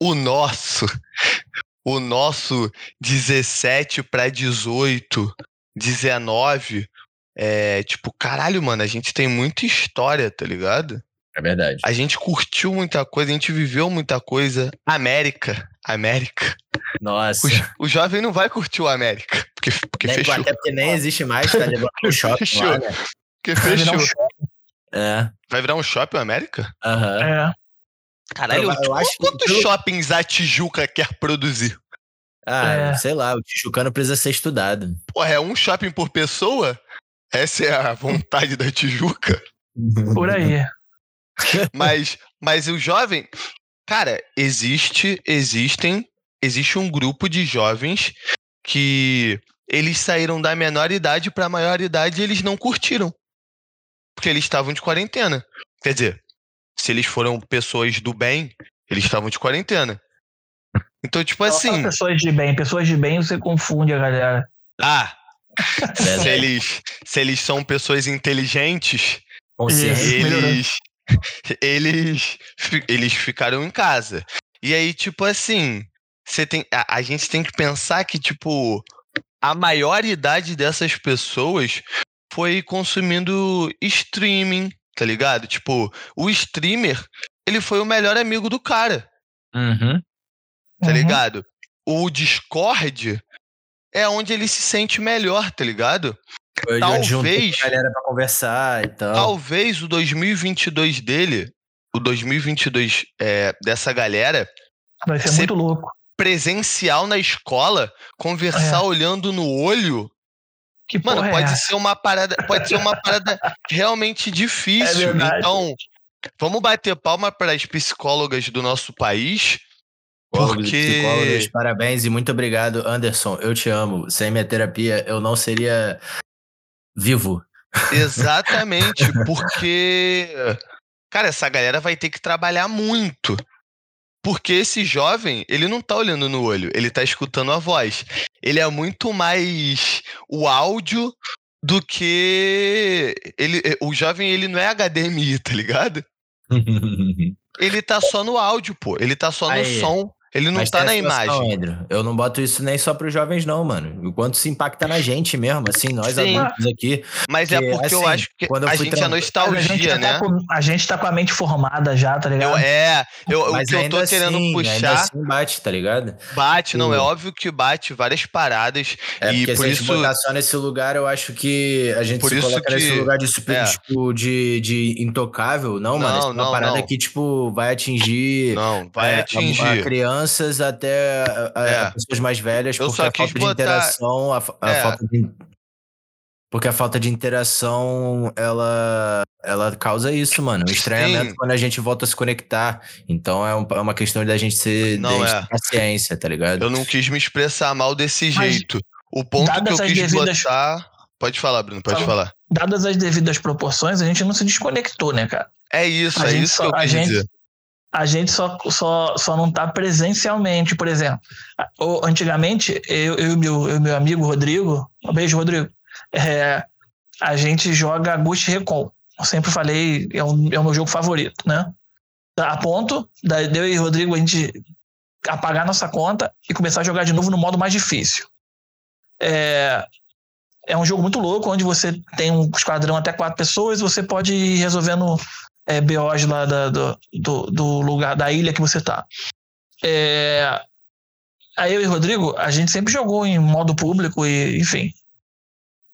O nosso. O nosso 17 pra 18, 19. É tipo, caralho, mano, a gente tem muita história, tá ligado? É verdade. A gente curtiu muita coisa, a gente viveu muita coisa. América. América. Nossa. O, jo- o jovem não vai curtir o América. Porque, porque Nem- fechou. Até porque nem existe mais, tá levando no shopping Fechou. lá, né? Porque Vai virar um fechou. É. Vai virar um shopping o América? Aham. É. Caralho, Eu- eu tipo, acho que quantos pelo- shoppings a Tijuca quer produzir? Ah, É. sei lá, o Tijucano precisa ser estudado. Porra, é um shopping por pessoa? Essa é a vontade da Tijuca. Por aí. Mas, mas o jovem. Cara, existe, existem, existe um grupo de jovens que eles saíram da menor idade pra maior idade e eles não curtiram. Porque eles estavam de quarentena. Quer dizer, se eles foram pessoas do bem, eles estavam de quarentena. Então, tipo assim, pessoas de bem. Pessoas de bem você confunde a galera. ah, se Verdade. eles, se eles são pessoas inteligentes, eles, eles, eles ficaram em casa. E aí, tipo assim, você tem, a, a gente tem que pensar que, tipo, a maioridade dessas pessoas foi consumindo streaming, tá ligado? Tipo, o streamer, ele foi o melhor amigo do cara, Uhum. tá Uhum. ligado? O Discord é onde ele se sente melhor, tá ligado? Foi Talvez- a galera pra conversar e tal. Talvez o 2022 dele, o 2022 é, dessa galera, Vai ser Você- muito louco. presencial na escola, conversar É. olhando no olho, Que mano, porra é pode essa? ser uma parada, pode ser uma parada realmente difícil. É então, vamos bater palma para as psicólogas do nosso país, porque psicólogas, parabéns e muito obrigado, Anderson. Eu te amo. Sem minha terapia, eu não seria vivo. exatamente, porque cara, essa galera vai ter que trabalhar muito. Porque esse jovem, ele não tá olhando no olho, ele tá escutando a voz. Ele é muito mais o áudio do que ele, o jovem ele não é HDMI, tá ligado? Ele tá só no áudio, pô. Ele tá só no som. Ele não Mas tá na imagem. Andrew. Eu não boto isso nem só pros jovens, não, mano. O quanto se impacta na gente mesmo, assim, nós Sim. adultos aqui. Mas é que, porque eu assim, acho que quando eu a fui gente é a gente, nostalgia, já né? tá com, a gente tá com a mente formada já, tá ligado? Eu, é, eu, o que eu tô querendo assim, Ainda puxar assim bate, tá ligado? bate, não, é Sim. óbvio que bate várias paradas. É E porque por se a gente isso- botar só nesse lugar, eu acho que a gente Por se isso coloca nesse que- lugar de super, é. tipo, de, de intocável. Não, mano, Não, é uma não, parada não. que, tipo, vai atingir. Não, vai é, a- atingir. a crianças até a- a- É. a pessoas mais velhas, Eu porque a falta de botar- interação, a, a É. falta de. Porque a falta de interação, ela, ela causa isso, mano. Um estranhamento Sim. quando a gente volta a se conectar. Então é, um- é uma questão da gente ser Não, gente é. paciência, tá ligado? Eu não quis me expressar mal desse Mas, jeito. O ponto que eu quis devidas- botar. Pode falar, Bruno, pode Fala. falar. Dadas as devidas proporções, a gente não se desconectou, né, cara? É isso, A é gente isso só- que eu a quis gente- dizer. A gente só, só, só não tá presencialmente, por exemplo. Antigamente, eu, eu e meu, eu meu amigo Rodrigo, um beijo, Rodrigo, é, a gente joga Ghost Recon. Eu sempre falei, é, um, é o meu jogo favorito, né? A ponto da eu e Rodrigo a gente apagar nossa conta e começar a jogar de novo no modo mais difícil. É, é um jogo muito louco, onde você tem um esquadrão até quatro pessoas, você pode ir resolvendo é, BOs lá da, do, do, do, lugar, da ilha que você tá. É, aí eu e o Rodrigo, a gente sempre jogou em modo público e, enfim.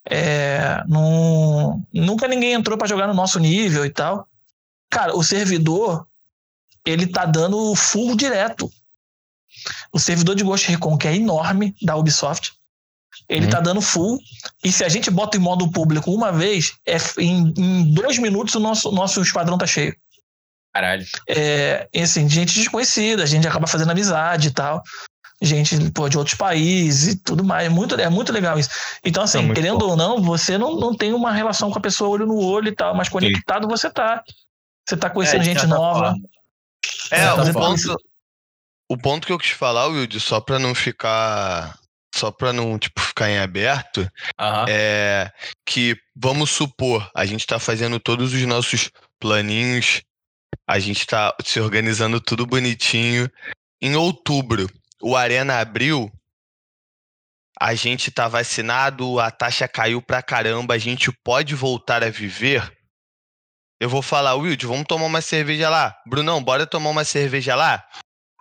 É, não, nunca ninguém entrou para jogar no nosso nível e tal. Cara, o servidor, ele tá dando full direto. O servidor de Ghost Recon, que é enorme, da Ubisoft, ele hum. tá dando full. E se a gente bota em modo público uma vez, é, em, em dois minutos o nosso, nosso esquadrão tá cheio. Caralho. É, assim, gente desconhecida, a gente acaba fazendo amizade e tal. Gente pô, de outros países e tudo mais. É muito, é muito legal isso. Então, assim, é querendo bom. ou não, você não, não tem uma relação com a pessoa olho no olho e tal, mas conectado Sim. você tá. Você tá conhecendo é, gente nova. É, o ponto, o ponto que eu quis falar, Wilde, só pra não ficar só para não tipo ficar em aberto, uhum. é que vamos supor, a gente está fazendo todos os nossos planinhos, a gente está se organizando tudo bonitinho. Em outubro, o Arena abriu, a gente tá vacinado, a taxa caiu pra caramba, a gente pode voltar a viver. Eu vou falar, Wilde, vamos tomar uma cerveja lá. Brunão, bora tomar uma cerveja lá?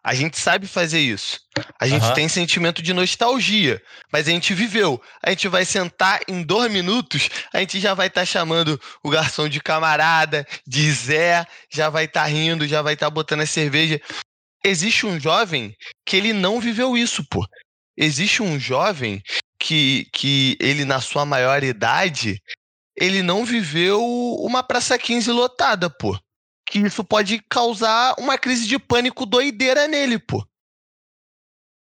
A gente sabe fazer isso. A gente uhum. tem sentimento de nostalgia, mas a gente viveu. A gente vai sentar em dois minutos, a gente já vai estar tá chamando o garçom de camarada, de Zé, já vai estar tá rindo, já vai estar tá botando a cerveja. Existe um jovem que ele não viveu isso, pô. Existe um jovem que, que ele, na sua maior idade, ele não viveu uma Praça 15 lotada, pô que isso pode causar uma crise de pânico doideira nele, pô.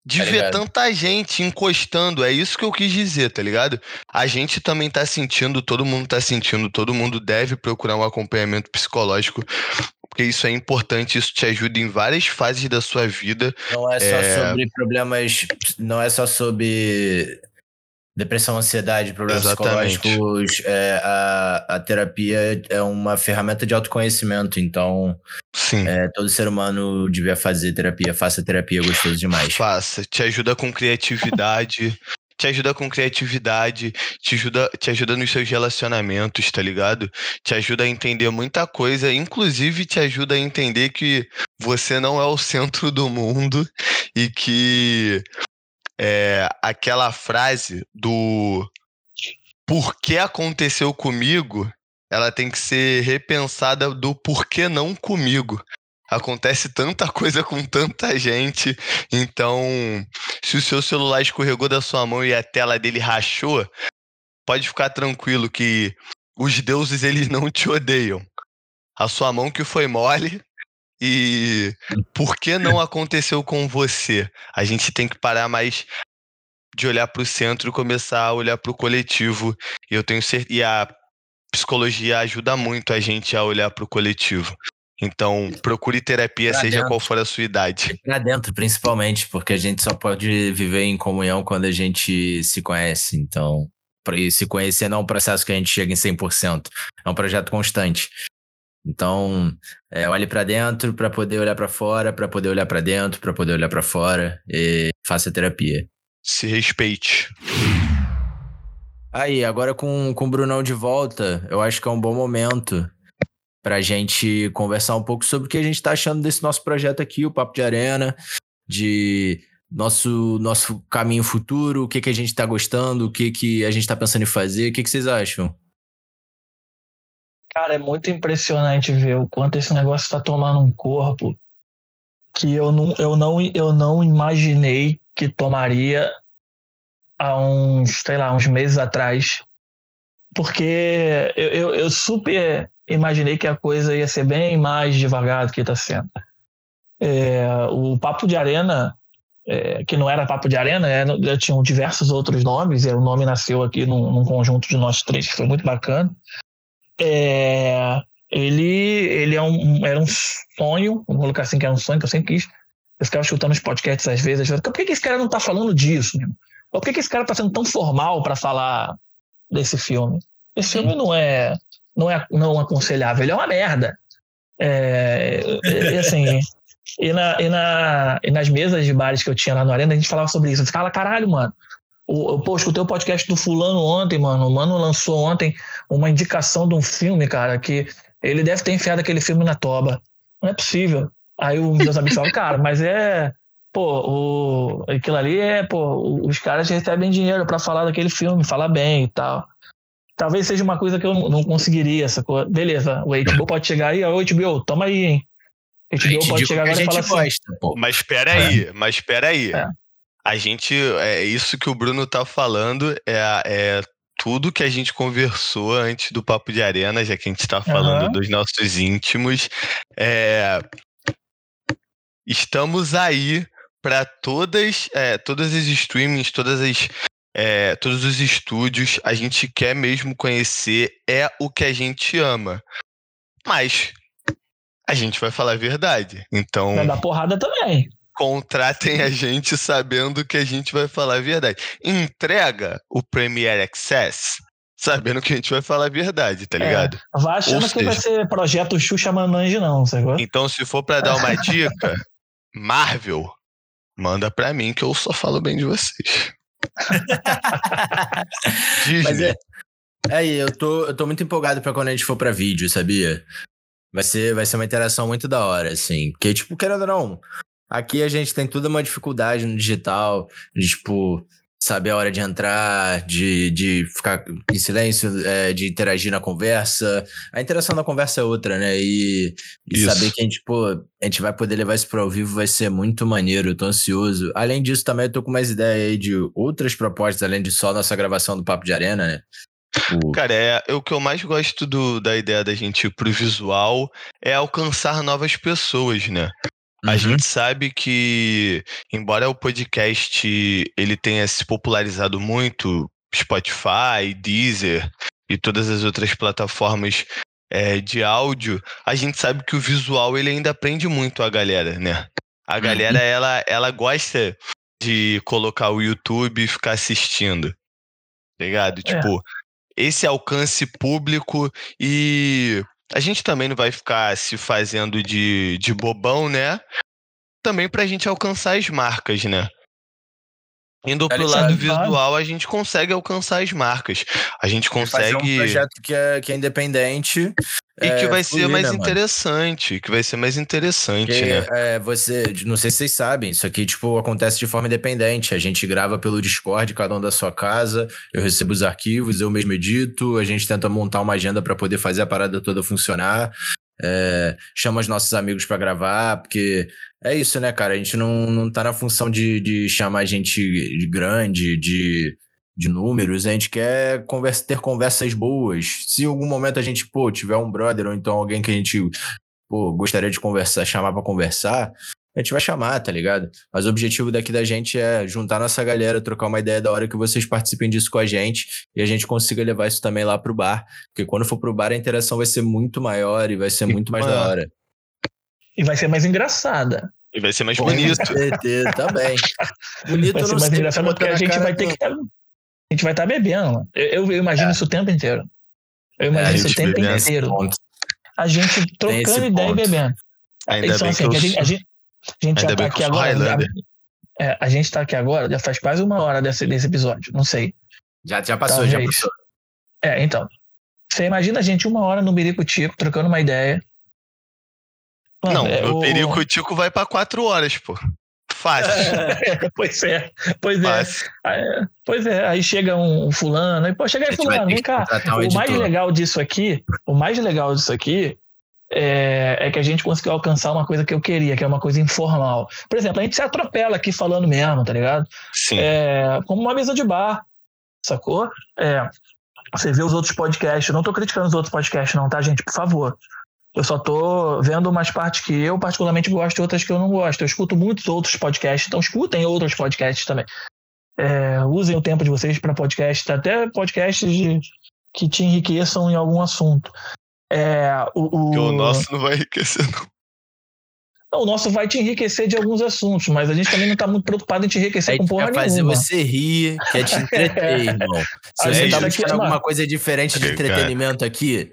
De tá ver tanta gente encostando, é isso que eu quis dizer, tá ligado? A gente também tá sentindo, todo mundo tá sentindo, todo mundo deve procurar um acompanhamento psicológico, porque isso é importante, isso te ajuda em várias fases da sua vida. Não é só é... sobre problemas, não é só sobre Depressão, ansiedade, problemas Exatamente. psicológicos, é, a, a terapia é uma ferramenta de autoconhecimento, então é, todo ser humano devia fazer terapia, faça terapia, é gostoso demais. Faça, te ajuda com criatividade, te ajuda com criatividade, te ajuda, te ajuda nos seus relacionamentos, tá ligado? Te ajuda a entender muita coisa, inclusive te ajuda a entender que você não é o centro do mundo e que é, aquela frase do por que aconteceu comigo, ela tem que ser repensada do por que não comigo. Acontece tanta coisa com tanta gente, então se o seu celular escorregou da sua mão e a tela dele rachou, pode ficar tranquilo que os deuses eles não te odeiam. A sua mão que foi mole e por que não aconteceu com você? A gente tem que parar mais de olhar para o centro e começar a olhar para o coletivo. E eu tenho certeza. E a psicologia ajuda muito a gente a olhar para o coletivo. Então, procure terapia, pra seja dentro. qual for a sua idade. Pra dentro, principalmente, porque a gente só pode viver em comunhão quando a gente se conhece. Então, se conhecer não é um processo que a gente chega em 100%, é um projeto constante. Então, é, olhe para dentro para poder olhar para fora, para poder olhar para dentro, para poder olhar para fora e faça terapia. Se respeite. Aí, agora com, com o Brunão de volta, eu acho que é um bom momento para a gente conversar um pouco sobre o que a gente está achando desse nosso projeto aqui, o Papo de Arena, de nosso, nosso caminho futuro, o que, que a gente está gostando, o que, que a gente está pensando em fazer, o que, que vocês acham? Cara, é muito impressionante ver o quanto esse negócio está tomando um corpo que eu não, eu, não, eu não imaginei que tomaria há uns, sei lá, uns meses atrás. Porque eu, eu, eu super imaginei que a coisa ia ser bem mais devagar do que está sendo. É, o Papo de Arena, é, que não era Papo de Arena, é, tinham diversos outros nomes, e o nome nasceu aqui num, num conjunto de nós três, que foi muito bacana. É, ele ele é um, era um sonho, vamos colocar assim que era um sonho que eu sempre quis. Eu ficava escutando os podcasts às vezes, por que, que esse cara não tá falando disso? Meu? Por que, que esse cara tá sendo tão formal para falar desse filme? esse filme não é, não é não aconselhável, ele é uma merda. É, e, assim, e, na, e, na, e nas mesas de bares que eu tinha lá no Arena, a gente falava sobre isso. Eu ficava, caralho, mano. O, pô, escutei o podcast do Fulano ontem, mano. O Mano lançou ontem uma indicação de um filme, cara, que ele deve ter enfiado aquele filme na toba. Não é possível. Aí os meus amigos falam, cara, mas é. Pô, o, aquilo ali é, pô, os caras recebem dinheiro para falar daquele filme, falar bem e tal. Talvez seja uma coisa que eu não conseguiria, sacou? Beleza, o HBO pode chegar aí, o HBO, toma aí, hein? O HBO pode chegar agora e falar assim. Gosta, pô. Mas espera aí, é. mas espera aí. É. A gente, é isso que o Bruno tá falando, é, é tudo que a gente conversou antes do Papo de Arena, já que a gente está falando uhum. dos nossos íntimos. É, estamos aí para todas, é, todas as streamings, todas as, é, todos os estúdios. A gente quer mesmo conhecer é o que a gente ama. Mas a gente vai falar a verdade. Então. Vai dar porrada também contratem a gente sabendo que a gente vai falar a verdade. Entrega o Premiere Access sabendo que a gente vai falar a verdade, tá é, ligado? É, vai achando que vai ser projeto Xuxa Manange, não, sacou? Então, se for para dar uma dica, Marvel, manda pra mim que eu só falo bem de vocês. Mas é, é, eu tô, eu tô muito empolgado pra quando a gente for pra vídeo, sabia? Vai ser, vai ser uma interação muito da hora, assim. Porque, tipo, querendo ou não, Aqui a gente tem toda uma dificuldade no digital, de, tipo, saber a hora de entrar, de, de ficar em silêncio, é, de interagir na conversa. A interação da conversa é outra, né? E, e saber que a gente, pô, a gente vai poder levar isso para ao vivo vai ser muito maneiro, eu tô ansioso. Além disso, também eu tô com mais ideia aí de outras propostas, além de só nossa gravação do Papo de Arena, né? O... Cara, é, é, o que eu mais gosto do, da ideia da gente ir pro visual é alcançar novas pessoas, né? A uhum. gente sabe que, embora o podcast ele tenha se popularizado muito, Spotify, Deezer e todas as outras plataformas é, de áudio, a gente sabe que o visual ele ainda aprende muito a galera, né? A galera, uhum. ela, ela gosta de colocar o YouTube e ficar assistindo. Tá ligado? É. Tipo, esse alcance público e a gente também não vai ficar se fazendo de, de bobão, né? Também pra gente alcançar as marcas, né? Indo pro lado visual, a gente consegue alcançar as marcas. A gente consegue. Fazer um projeto que é, que é independente. E é, que vai ser mais né, interessante. Mano? Que vai ser mais interessante, Porque, né? É, você. Não sei se vocês sabem, isso aqui, tipo, acontece de forma independente. A gente grava pelo Discord, cada um da sua casa. Eu recebo os arquivos, eu mesmo edito. A gente tenta montar uma agenda para poder fazer a parada toda funcionar. É, chama os nossos amigos para gravar, porque é isso, né, cara? A gente não, não tá na função de, de chamar gente grande, de, de números, a gente quer conversa, ter conversas boas. Se em algum momento a gente, pô, tiver um brother ou então alguém que a gente, pô, gostaria de conversar, chamar para conversar, a gente vai chamar, tá ligado? Mas o objetivo daqui da gente é juntar nossa galera, trocar uma ideia da hora que vocês participem disso com a gente e a gente consiga levar isso também lá pro bar. Porque quando for pro bar, a interação vai ser muito maior e vai ser muito mais da hora. E vai ser mais engraçada. E vai ser mais bonito. Com certeza, também. Bonito vai ser mais engraçado porque a gente vai ter que. A gente vai estar tá bebendo. Eu, eu imagino é. isso o tempo inteiro. Eu imagino é, isso o tempo inteiro. A gente trocando ideia ponto. e bebendo. Ainda então, assim, que, a, gente, a, gente, a gente já tá aqui agora. Já, é, a gente tá aqui agora, já faz quase uma hora desse, desse episódio. Não sei. Já, já passou, Talvez. já passou. É, então. Você imagina a gente uma hora no Birico Tico, trocando uma ideia. Mano, não, é, o Perico Tico vai pra quatro horas, pô. Fácil. É, pois é, pois é. Aí, pois é, aí chega um fulano, e pô, chega aí fulano, vem cá. Um o mais legal disso aqui, o mais legal disso aqui é, é, que a gente conseguiu alcançar uma coisa que eu queria, que é uma coisa informal. Por exemplo, a gente se atropela aqui falando mesmo, tá ligado? Sim. É, como uma mesa de bar, sacou? É, você vê os outros podcasts, eu não tô criticando os outros podcasts não, tá, gente? Por favor. Eu só tô vendo umas partes que eu particularmente gosto e outras que eu não gosto. Eu escuto muitos outros podcasts, então escutem outros podcasts também. É, usem o tempo de vocês para podcasts, até podcasts de, que te enriqueçam em algum assunto. É, o, o... o nosso não vai enriquecer, não. o nosso vai te enriquecer de alguns assuntos, mas a gente também não está muito preocupado em te enriquecer com porra quer fazer nenhuma. você rir, quer te entreter, é. irmão. Se a você está buscando alguma coisa diferente de entretenimento aqui.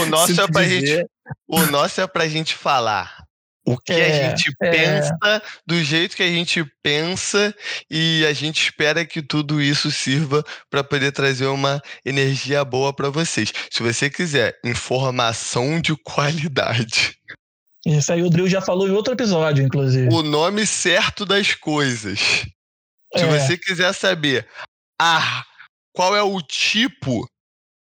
O nosso, é pra gente, o nosso é pra gente falar o que é, a gente é. pensa, do jeito que a gente pensa, e a gente espera que tudo isso sirva para poder trazer uma energia boa para vocês. Se você quiser informação de qualidade. Isso aí o Drill já falou em outro episódio, inclusive. O nome certo das coisas. Se é. você quiser saber ah, qual é o tipo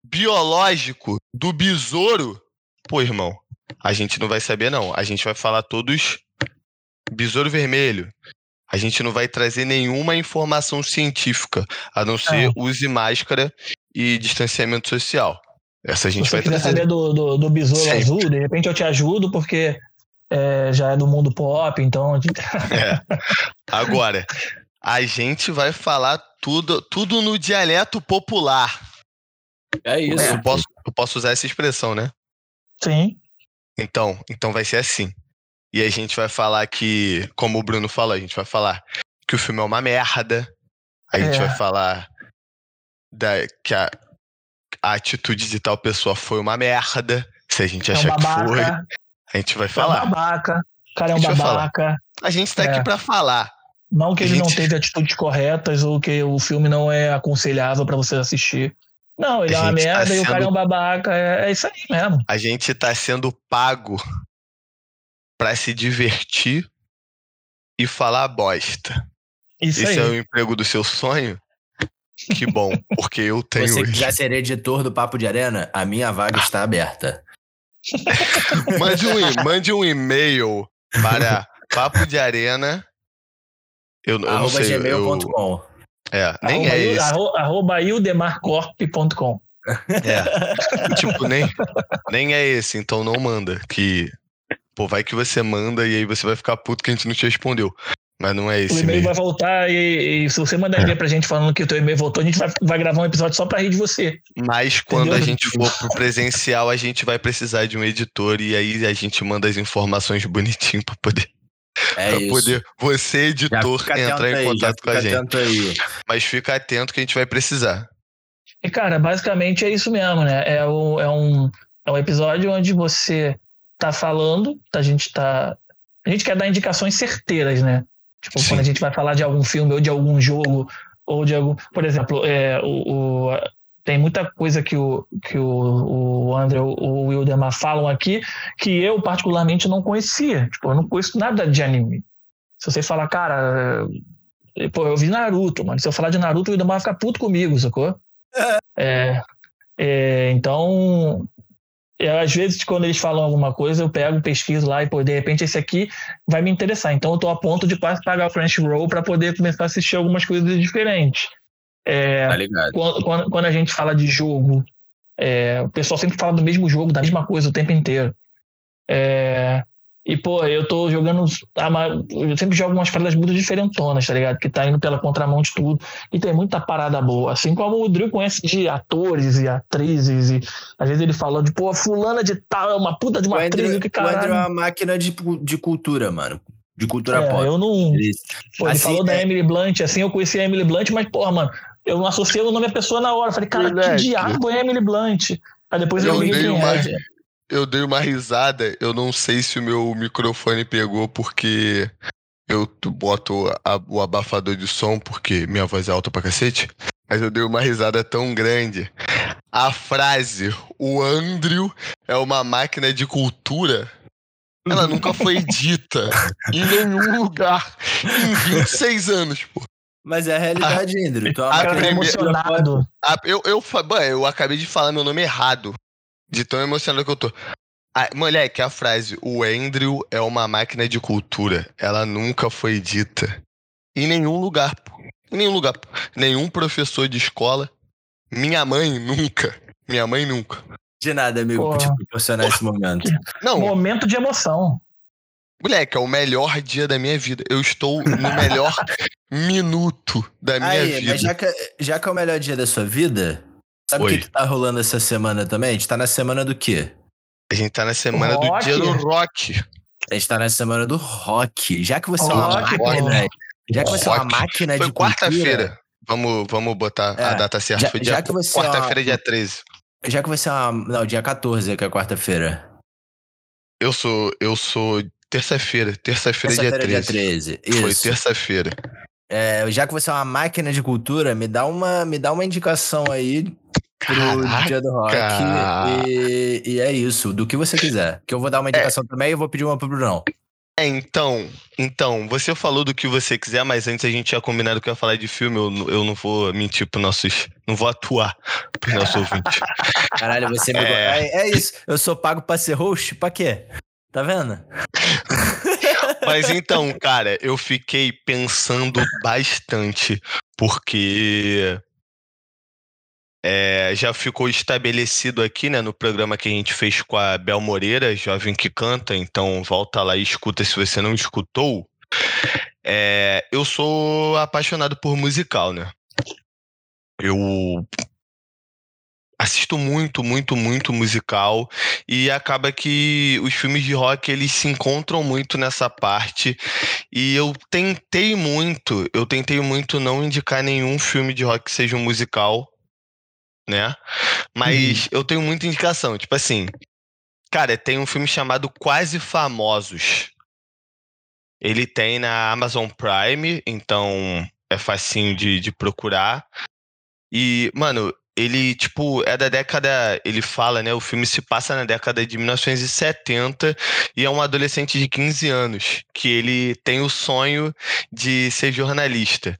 biológico do besouro, pô, irmão, a gente não vai saber, não. A gente vai falar todos besouro vermelho. A gente não vai trazer nenhuma informação científica, a não ser é. use máscara e distanciamento social. Essa a gente Se vai trazer. Se saber do, do, do besouro Sempre. azul, de repente eu te ajudo, porque é, já é do mundo pop, então. é. Agora, a gente vai falar tudo, tudo no dialeto popular. É isso. Eu posso, eu posso usar essa expressão, né? Sim. Então, então vai ser assim. E a gente vai falar que, como o Bruno falou, a gente vai falar que o filme é uma merda. A gente vai é. falar da, que a, a atitude de tal pessoa foi uma merda. Se a gente é achar um que foi, a gente vai falar. É um babaca. O cara é um babaca. A gente tá é. aqui para falar. Não que a ele gente... não teve atitudes corretas ou que o filme não é aconselhável para você assistir. Não, ele é uma merda tá sendo... e o cara é um babaca. É, é, isso aí mesmo. A gente tá sendo pago para se divertir e falar bosta. Isso Esse aí. é o emprego do seu sonho? Que bom, porque eu tenho. Se você hoje. quiser ser editor do Papo de Arena, a minha vaga está aberta. mande, um, mande um e-mail para papo de arena. Eu, eu não sei. gmail.com. É, nem arroba, é esse. Arroba, arroba ildemarcorp.com. É. tipo, nem, nem é esse, então não manda. Que, pô, vai que você manda e aí você vai ficar puto que a gente não te respondeu. Mas não é esse. O e-mail vai voltar e, e, se você mandar e-mail pra gente falando que o teu e-mail voltou, a gente vai, vai gravar um episódio só pra rir de você. Mas quando Entendeu? a gente for pro presencial, a gente vai precisar de um editor e aí a gente manda as informações bonitinho pra poder é pra poder você, editor, entrar em aí, contato com a gente. Aí. Mas fica atento que a gente vai precisar. E, cara, basicamente é isso mesmo, né? É, o, é, um, é um episódio onde você tá falando, a gente tá. A gente quer dar indicações certeiras, né? Tipo, Sim. quando a gente vai falar de algum filme ou de algum jogo, ou de algum. Por exemplo, é, o, o tem muita coisa que o, que o, o André ou o Wildemar falam aqui que eu, particularmente, não conhecia. Tipo, eu não conheço nada de anime. Se você falar, cara, eh, pô, eu vi Naruto, mano. Se eu falar de Naruto, o Wildemar vai ficar puto comigo, sacou? É, é, então, eu, às vezes, quando eles falam alguma coisa, eu pego, pesquiso lá e, pô, de repente esse aqui vai me interessar. Então, eu tô a ponto de quase pagar o Crunchyroll para poder começar a assistir algumas coisas diferentes. É, tá ligado. Quando, quando, quando, a gente fala de jogo, é, o pessoal sempre fala do mesmo jogo, da mesma coisa o tempo inteiro. É, e, pô, eu tô jogando. Eu sempre jogo umas paradas muito diferentonas, tá ligado? Que tá indo pela contramão de tudo. E tem muita parada boa. Assim como o Drill conhece de atores e atrizes. E às vezes ele fala de, pô, fulana de tal, é uma puta de uma o atriz. Andrew, que caralho. O Andrew é uma máquina de, de cultura, mano de cultura é, pop. Eu não. Ele, pô, ele assim, falou é... da Emily Blunt, assim, eu conheci a Emily Blunt, mas, porra, mano, eu não associei o nome da pessoa na hora. Falei, cara, Verdade. que diabo é Emily Blunt? Aí depois eu, eu dei uma, é. Eu dei uma risada, eu não sei se o meu microfone pegou porque eu boto a, o abafador de som porque minha voz é alta pra cacete. Mas eu dei uma risada tão grande. A frase, o Andrew é uma máquina de cultura, ela nunca foi dita em nenhum lugar em 26 anos, pô. Mas é a realidade, a, Andrew. É primeira, emocionado. A, eu, eu, eu, eu acabei de falar meu nome errado. De tão emocionado que eu tô. A, moleque, a frase, o Andrew é uma máquina de cultura. Ela nunca foi dita. Em nenhum lugar, pô. Em nenhum lugar. Pô. Nenhum professor de escola. Minha mãe nunca. Minha mãe nunca. De nada, amigo, por te proporcionar esse momento. Não. Momento de emoção. Moleque, é o melhor dia da minha vida. Eu estou no melhor minuto da minha Aí, vida. Mas já que, já que é o melhor dia da sua vida, sabe o que, que tá rolando essa semana também? A gente tá na semana do quê? A gente tá na semana rock. do dia do rock. A gente tá na semana do rock. Já que você oh, é uma máquina. Já que você rock. é uma máquina Foi de. quarta-feira. Vamos, vamos botar é, a data certa. Já, Foi dia, quarta-feira, é dia 13. Já que você é uma. Não, dia 14, que é quarta-feira. Eu sou. Eu sou terça-feira. Terça-feira, terça dia 13. Dia 13. Isso. Foi terça-feira. É, já que você é uma máquina de cultura, me dá uma, me dá uma indicação aí pro Caraca. dia do rock. E, e, é isso, do que você quiser. Que eu vou dar uma é. indicação é. também e eu vou pedir uma pro Brunão. É, então, então, você falou do que você quiser, mas antes a gente tinha combinado que eu ia falar de filme, eu, eu não vou mentir pros nossos. Não vou atuar pros nossos ouvintes. Caralho, você me. É... é, é isso, eu sou pago pra ser host? Pra quê? Tá vendo? Mas então, cara, eu fiquei pensando bastante, porque é, já ficou estabelecido aqui, né, no programa que a gente fez com a Bel Moreira, jovem que canta, então volta lá e escuta se você não escutou. É, eu sou apaixonado por musical, né? Eu assisto muito, muito, muito musical e acaba que os filmes de rock eles se encontram muito nessa parte e eu tentei muito, eu tentei muito não indicar nenhum filme de rock que seja um musical, né? Mas uhum. eu tenho muita indicação, tipo assim, cara, tem um filme chamado Quase Famosos. Ele tem na Amazon Prime, então é facinho de, de procurar. E, mano, ele, tipo, é da década. Ele fala, né? O filme se passa na década de 1970 e é um adolescente de 15 anos que ele tem o sonho de ser jornalista.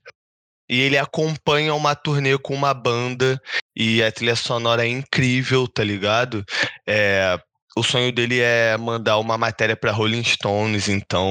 E ele acompanha uma turnê com uma banda e a trilha sonora é incrível, tá ligado? É, o sonho dele é mandar uma matéria para Rolling Stones, então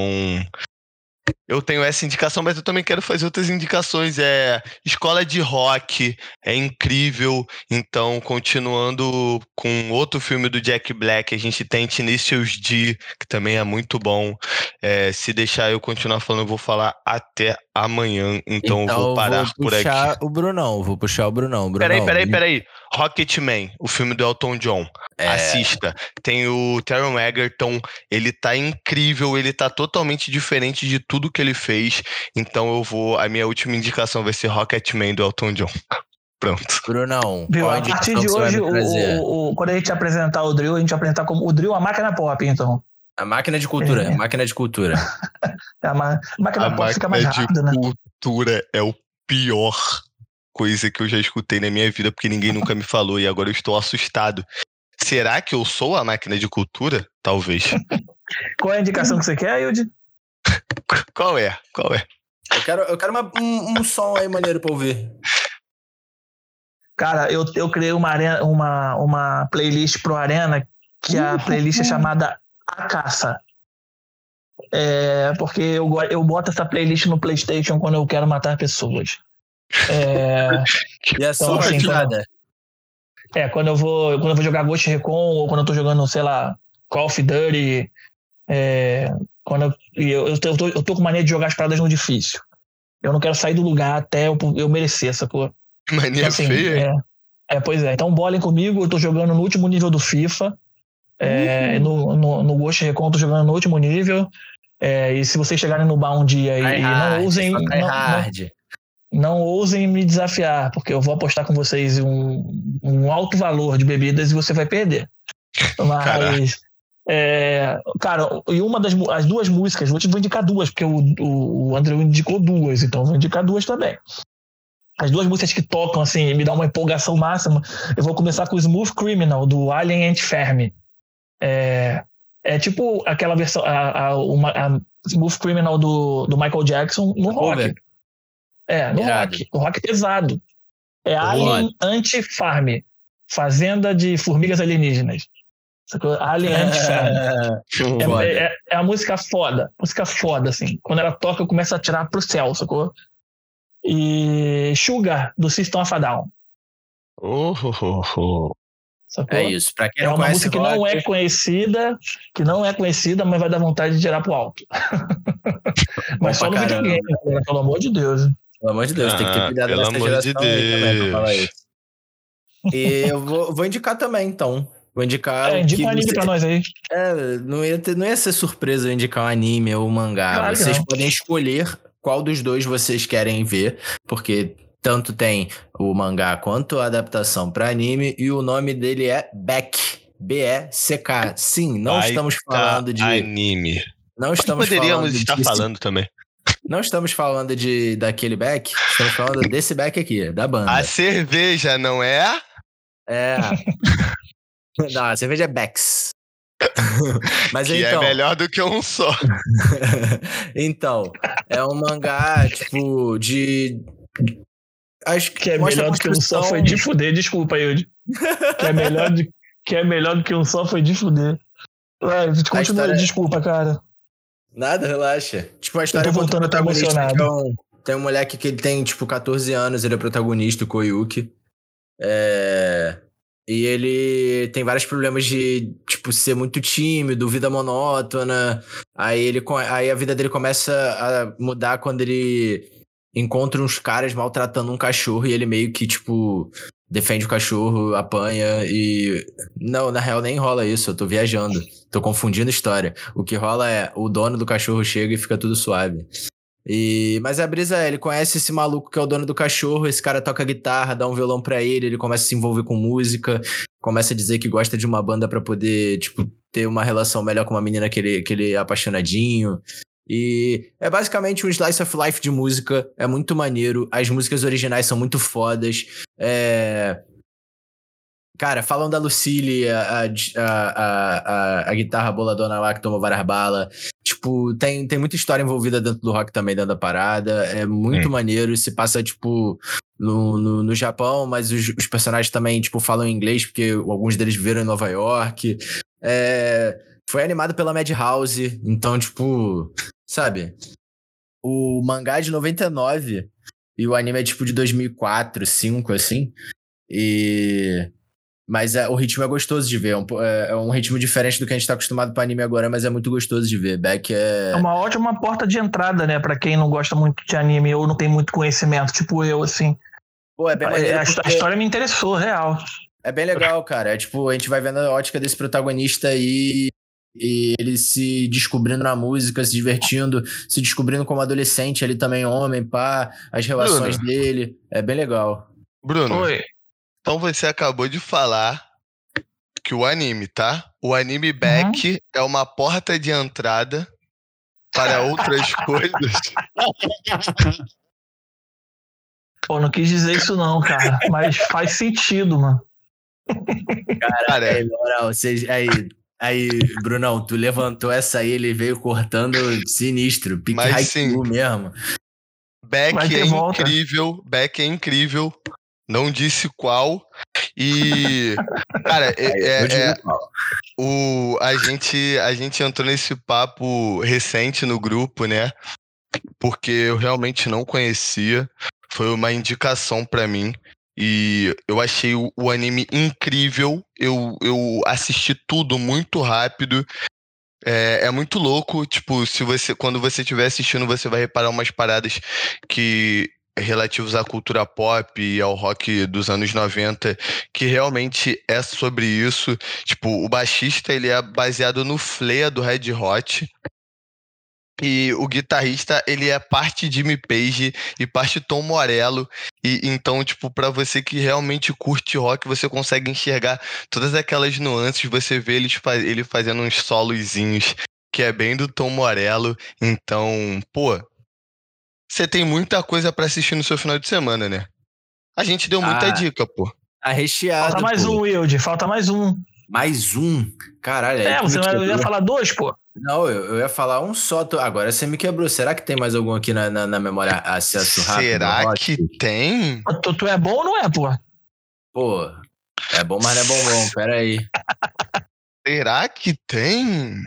eu tenho essa indicação, mas eu também quero fazer outras indicações. É escola de rock, é incrível. Então, continuando com outro filme do Jack Black, a gente tem Tenacious D, que também é muito bom. É, se deixar eu continuar falando, eu vou falar até amanhã. Então, então eu vou parar vou por aqui. Vou puxar o Brunão, vou puxar o Brunão. Brunão peraí, peraí, peraí. Rocketman, o filme do Elton John. É... Assista. Tem o Taron Egerton, ele tá incrível, ele tá totalmente diferente de tudo que ele fez. Então eu vou. A minha última indicação vai ser Rocketman do Elton John. Pronto. Brunão. Viu, a partir de hoje, o, o, o, quando a gente apresentar o drill, a gente vai apresentar como o drill a máquina pop, então. A máquina de cultura, é. máquina de cultura. a, ma máquina a pop fica mais rápida, né? cultura é o pior coisa que eu já escutei na minha vida, porque ninguém nunca me falou e agora eu estou assustado. Será que eu sou a máquina de cultura? Talvez. Qual é a indicação que você quer, Yudi? Qual é? Qual é? Eu quero, eu quero uma, um, um som aí maneiro pra ouvir. Cara, eu, eu criei uma, arena, uma, uma playlist pro Arena, que a playlist é chamada A Caça. É, porque eu, eu boto essa playlist no PlayStation quando eu quero matar pessoas. É, e a então, sua assim, quando, É, quando eu vou quando eu vou jogar Ghost Recon ou quando eu tô jogando, sei lá, Call of Duty, é, quando eu, eu, eu, tô, eu tô com mania de jogar as paradas no difícil. Eu não quero sair do lugar até eu, eu merecer essa cor. Mania então, assim, feia. É, é, pois é. Então bolem comigo, eu tô jogando no último nível do FIFA. É, uhum. no, no, no Ghost Recon eu tô jogando no último nível. É, e se vocês chegarem no bar um dia e, e não usem. Não, não, não ousem me desafiar, porque eu vou apostar com vocês um, um alto valor de bebidas e você vai perder. Mas. É, cara, e uma das as duas músicas, vou te vou indicar duas, porque o, o, o André indicou duas, então vou indicar duas também. As duas músicas que tocam, assim, me dá uma empolgação máxima. Eu vou começar com o Smooth Criminal, do Alien Ant Fermi. É, é tipo aquela versão, a, a, uma, a Smooth Criminal do, do Michael Jackson no rock. É, no Irado. rock. No rock pesado. É Alien Anti-Farm. Fazenda de formigas alienígenas. Alien Anti-Farm. é, é, é, a música foda. Música foda, assim. Quando ela toca, eu começo a tirar pro céu, sacou? E Sugar, do System of a Down. Oh, oh, oh. É isso. Pra quem é uma música que rock... não é conhecida, que não é conhecida, mas vai dar vontade de tirar pro alto. mas só no videogame, né? pelo amor de Deus. Pelo amor de Deus, ah, tem que ter ah, cuidado pelo amor de Deus. também, E eu vou, vou indicar também, então. Vou indicar. É, indica um anime você... pra nós aí. É, não ia, ter, não ia ser surpresa eu indicar um anime ou um mangá. Claro vocês podem escolher qual dos dois vocês querem ver, porque tanto tem o mangá quanto a adaptação para anime, e o nome dele é Beck. B-E-C-K. Sim, não Vai estamos falando de. Anime. Não estamos poderíamos falando estar falando também. Não estamos falando de daquele Beck, estamos falando desse Beck aqui, da banda. A cerveja, não é? É. não, a cerveja é Becks. Mas que é então, é melhor do que um só. então, é um mangá, tipo, de. Acho que é melhor do que um só foi de fuder, desculpa, Yudi. Que é melhor, de... que é melhor do que um só foi de fuder. Vai, continua, história... desculpa, cara. Nada, relaxa. Tipo, a história Eu tô voltando até emocionado. Então, tem um moleque que ele tem, tipo, 14 anos, ele é protagonista, o Koyuki. É... E ele tem vários problemas de, tipo, ser muito tímido, vida monótona. Aí, ele, aí a vida dele começa a mudar quando ele encontra uns caras maltratando um cachorro e ele meio que, tipo, defende o cachorro, apanha e. Não, na real nem rola isso, eu tô viajando. Tô confundindo história. O que rola é o dono do cachorro chega e fica tudo suave. E, mas a brisa é, ele conhece esse maluco que é o dono do cachorro, esse cara toca guitarra, dá um violão para ele, ele começa a se envolver com música, começa a dizer que gosta de uma banda para poder, tipo, ter uma relação melhor com uma menina que ele, que ele é apaixonadinho. E é basicamente um slice of life de música, é muito maneiro, as músicas originais são muito fodas. É, Cara, falam da Lucille, a, a, a, a, guitarra boladona lá que tomou várias balas. Tipo, tem, tem muita história envolvida dentro do rock também, dentro da parada. É muito maneiro. Se passa, tipo, no, no, no Japão, mas os, os, personagens também, tipo, falam inglês, porque alguns deles viveram em Nova York. É, foi animado pela Madhouse, então, tipo, sabe? O mangá é de 99 e o anime é, tipo, de 2004, 2005, assim. E mas é, o ritmo é gostoso de ver. É um, é, é um, ritmo diferente do que a gente tá acostumado para anime agora, mas é muito gostoso de ver. Beck é. É uma ótima porta de entrada, né? para quem não gosta muito de anime ou não tem muito conhecimento, tipo eu, assim. Pô, é bem a, porque... a história me interessou, real. É bem legal, cara. É tipo, a gente vai vendo a ótica desse protagonista aí e ele se descobrindo na música, se divertindo, se descobrindo como adolescente, ele também homem, pá, as relações Bruno. dele. É bem legal. Bruno. Oi. Então você acabou de falar que o anime, tá? O anime back uhum. é uma porta de entrada para outras coisas. Pô, não quis dizer isso não, cara. Mas faz sentido, mano. Cara, é. moral, vocês, aí, aí, Brunão, tu levantou essa aí, ele veio cortando sinistro. Pique Mas sim, mesmo. Beck é volta. incrível, Beck é incrível não disse qual. E, cara, é, é, é o, a, gente, a gente entrou nesse papo recente no grupo, né? Porque eu realmente não conhecia. Foi uma indicação para mim. E eu achei o, o, anime incrível. Eu, eu assisti tudo muito rápido. É, é, muito louco, tipo, se você quando você estiver assistindo, você vai reparar umas paradas que relativos à cultura pop e ao rock dos anos 90, que realmente é sobre isso. Tipo, o baixista ele é baseado no Flea do Red Hot. E o guitarrista, ele é parte Jimmy Page e parte Tom Morello. E então, tipo, para você que realmente curte rock, você consegue enxergar todas aquelas nuances, você vê ele, ele fazendo uns solozinhos que é bem do Tom Morello. Então, pô, você tem muita coisa para assistir no seu final de semana, né? A gente deu muita ah, dica, pô. Tá recheado. Falta mais pô. um, Wilde. Falta mais um. Mais um? Caralho. É, você não ia falar dois, pô? Não, eu, eu, ia falar um só. Agora você me quebrou. Será que tem mais algum aqui na, na, na memória acesso rápido? Será que tem? Tu, tu, é bom ou não é, pô? Pô, é bom, mas não é bom, bom. Pera aí. Será que tem?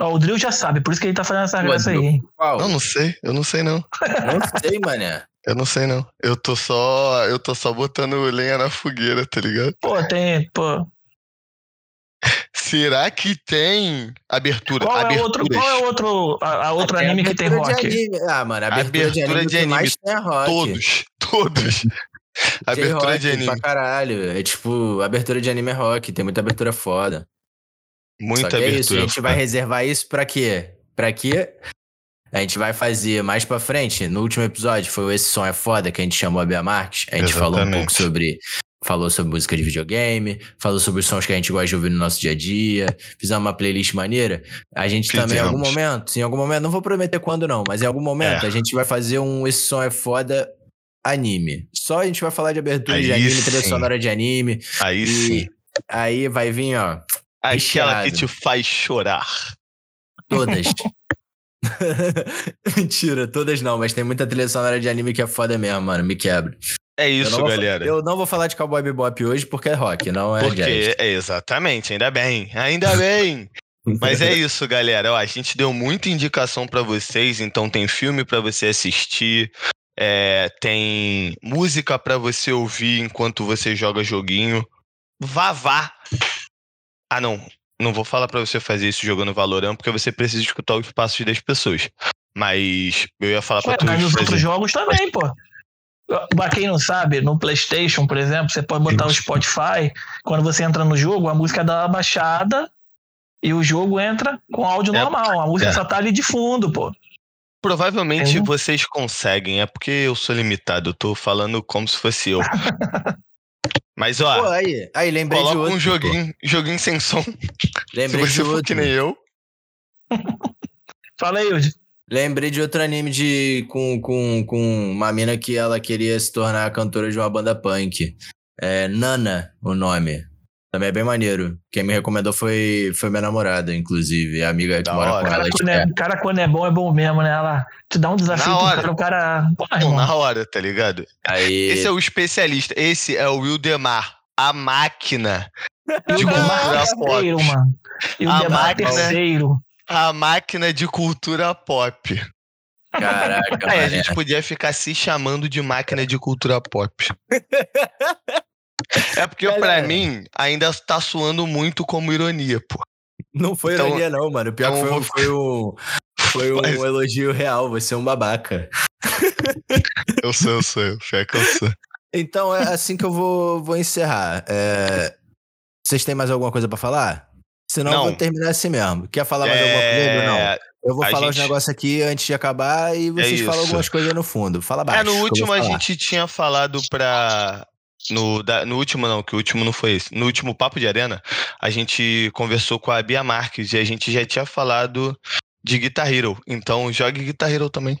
Ó, o Drill já sabe, por isso que ele tá fazendo essa graça aí. Qual? Não, não sei, eu não sei não. Não sei, mané. Eu não sei não. Eu tô só, eu tô só botando lenha na fogueira, tá ligado? Pô, tem, pô. Será que tem abertura? Qual é outro, qual é outro, a, a outro anime que tem rock? Ah, mano, abertura, abertura de anime, de anime mais tem é rock. Todos, todos. abertura de anime. Pra caralho. É tipo, abertura de anime é rock, tem muita abertura foda. Muita abertura. É isso, a gente vai reservar isso pra quê? Pra quê? A gente vai fazer mais pra frente. No último episódio foi o Esse Som é Foda, que a gente chamou a Bia Marques. A gente Exatamente. falou um pouco sobre. Falou sobre música de videogame, falou sobre os sons que a gente gosta de ouvir no nosso dia a dia, fizemos uma playlist maneira. A gente Fizemos. também, em algum momento, em algum momento, não vou prometer quando não, mas em algum momento é. a gente vai fazer um Esse Som é Foda anime. Só a gente vai falar de abertura aí de anime, trilha sonora de anime. Aí sim. Aí vai vir, ó. Aquela que te faz chorar. Todas. Mentira, todas não, mas tem muita trilha sonora de anime que é foda mesmo, mano. Me quebra. É isso, eu galera. Eu não vou falar de Cowboy Bebop hoje porque é rock, não é Porque, jazz. é exatamente, ainda bem, ainda bem. Mas é isso, galera. Ó, a gente deu muita indicação para vocês, então tem filme para você assistir, é, tem música para você ouvir enquanto você joga joguinho. Vá, vá. Ah, não. Não vou falar para você fazer isso jogando Valorant, porque você precisa escutar os passos das pessoas. Mas eu ia falar para tu. Mas nos fazer... outros jogos também, pô. Pra quem não sabe, no PlayStation, por exemplo, você pode botar o Spotify. Quando você entra no jogo, a música dá uma baixada e o jogo entra com áudio é, normal. A música é. só tá ali de fundo, pô. Provavelmente é. vocês conseguem, é porque eu sou limitado, eu tô falando como se fosse eu. Mas ó, Pô, aí, aí lembrei coloca de outro, um joguinho, joguinho sem som. Lembrei se você de for outro. que nem eu. Fala aí, Yudi. Lembrei de outro anime de, com, com, com uma mina que ela queria se tornar cantora de uma banda punk. É Nana, o nome. Também é bem maneiro. Quem me recomendou foi, foi minha namorada, inclusive, a amiga que da mora hora. com cara, ela. Quando é, cara, quando é bom, é bom mesmo, né? Ela te dá um desafio na hora. o cara. Porra, Pô, na hora, tá ligado? Aí... Esse é o especialista. Esse é o Wildemar, a máquina de cultura pop. Mano. máquina, terceiro. A máquina de cultura pop. Caraca, Aí a gente podia ficar se chamando de máquina de cultura pop. É porque, Galera. pra mim, ainda tá soando muito como ironia, pô. Não foi então, ironia, não, mano. O pior então, que foi, foi, um, foi um Mas... elogio real. Você é um babaca. Eu sou, eu sou. Pior que eu sou. Então, é assim que eu vou, vou encerrar. É... Vocês têm mais alguma coisa pra falar? Senão não. eu vou terminar assim mesmo. Quer falar mais é... alguma coisa? Não. Eu vou a falar gente... os negócios aqui antes de acabar e vocês é falam algumas coisas no fundo. Fala baixo. É, no último a gente tinha falado pra no, da, no último, não, que o último não foi esse. No último Papo de Arena, a gente conversou com a Bia Marques e a gente já tinha falado de Guitar Hero. Então jogue Guitar Hero também.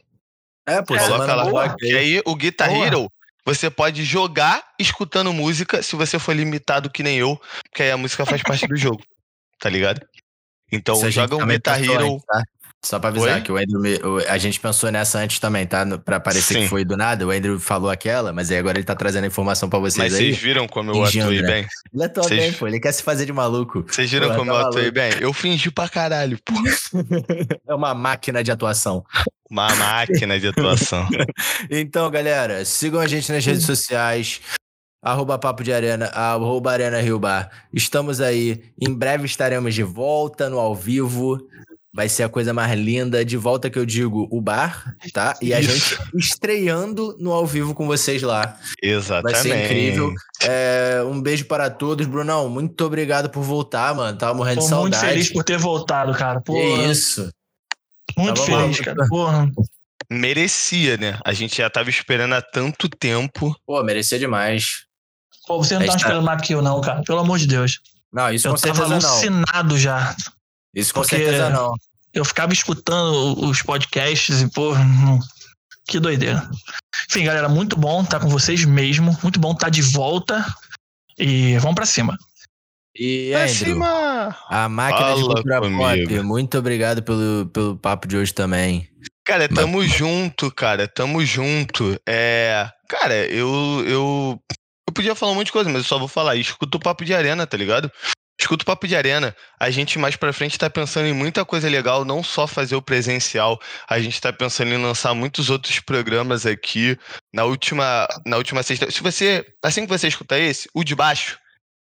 É, pô, Coloca lá. Boa. E aí, o Guitar boa. Hero, você pode jogar escutando música se você for limitado que nem eu, porque aí a música faz parte do jogo. Tá ligado? Então, joga um Guitar Hero. Tá? Só pra avisar Oi? que o Andrew. A gente pensou nessa antes também, tá? Pra parecer Sim. que foi do nada. O Andrew falou aquela, mas aí agora ele tá trazendo a informação pra vocês mas aí. Vocês viram como eu atuei bem? Ele atua Cês... bem, pô. Ele quer se fazer de maluco. Vocês viram pô, como tá eu atuei bem? Eu fingi pra caralho, pô. é uma máquina de atuação. Uma máquina de atuação. então, galera, sigam a gente nas redes sociais arroba Papo de Arena, arroba Arena Rio Bar. Estamos aí. Em breve estaremos de volta no ao vivo. Vai ser a coisa mais linda. De volta que eu digo, o bar, tá? E a gente estreando no ao vivo com vocês lá. Exatamente. Vai ser incrível. É, um beijo para todos. Brunão, muito obrigado por voltar, mano. Tava morrendo Pô, de saudade. Muito feliz por ter voltado, cara. Pô, que isso. Muito tava feliz, cara. Porra. Merecia, né? A gente já tava esperando há tanto tempo. Pô, merecia demais. Pô, você não tá esperando mais que eu, não, cara. Pelo amor de Deus. Não, isso eu com certeza não. alucinado já. Isso com certeza não. Eu ficava escutando os podcasts e, pô, que doideira. Enfim, galera, muito bom estar com vocês mesmo. Muito bom estar de volta. E vamos para cima. E Andrew, cima! a máquina Fala de cultura pop, muito obrigado pelo, pelo papo de hoje também. Cara, tamo Mas... junto, cara, tamo junto. É, cara, eu, eu eu podia falar um monte de coisa, mas eu só vou falar. Escuta o papo de arena, tá ligado? Escuta o Papo de Arena. A gente mais pra frente tá pensando em muita coisa legal, não só fazer o presencial. A gente tá pensando em lançar muitos outros programas aqui. Na última, na última sexta. Se você. Assim que você escutar esse, o de baixo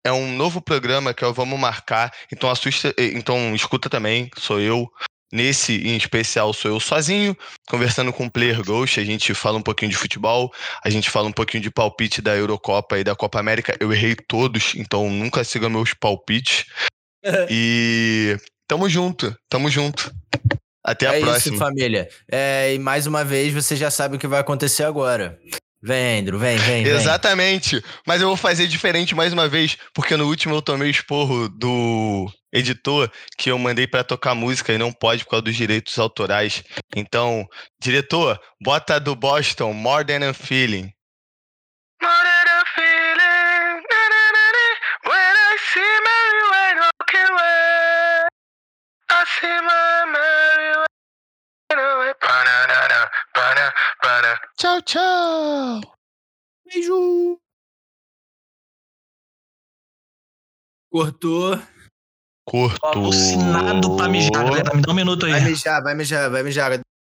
é um novo programa que é o Vamos Marcar. Então assusta. Então escuta também, sou eu. Nesse em especial sou eu sozinho, conversando com o Player Ghost, a gente fala um pouquinho de futebol, a gente fala um pouquinho de palpite da Eurocopa e da Copa América. Eu errei todos, então nunca siga meus palpites. e tamo junto, tamo junto. Até a é próxima. isso, família. É, e mais uma vez, você já sabe o que vai acontecer agora. Vem, Andrew, vem, vem, vem. Exatamente. Mas eu vou fazer diferente mais uma vez, porque no último eu tomei o esporro do editor que eu mandei para tocar música e não pode por causa dos direitos autorais. Então, diretor, bota do Boston More Than a Feeling. Banana. Tchau, tchau. Beijo. Cortou. Cortou. Alucinado pra mijar, galera. Me dá um minuto aí. Vai mijar, vai mijar, vai mijar.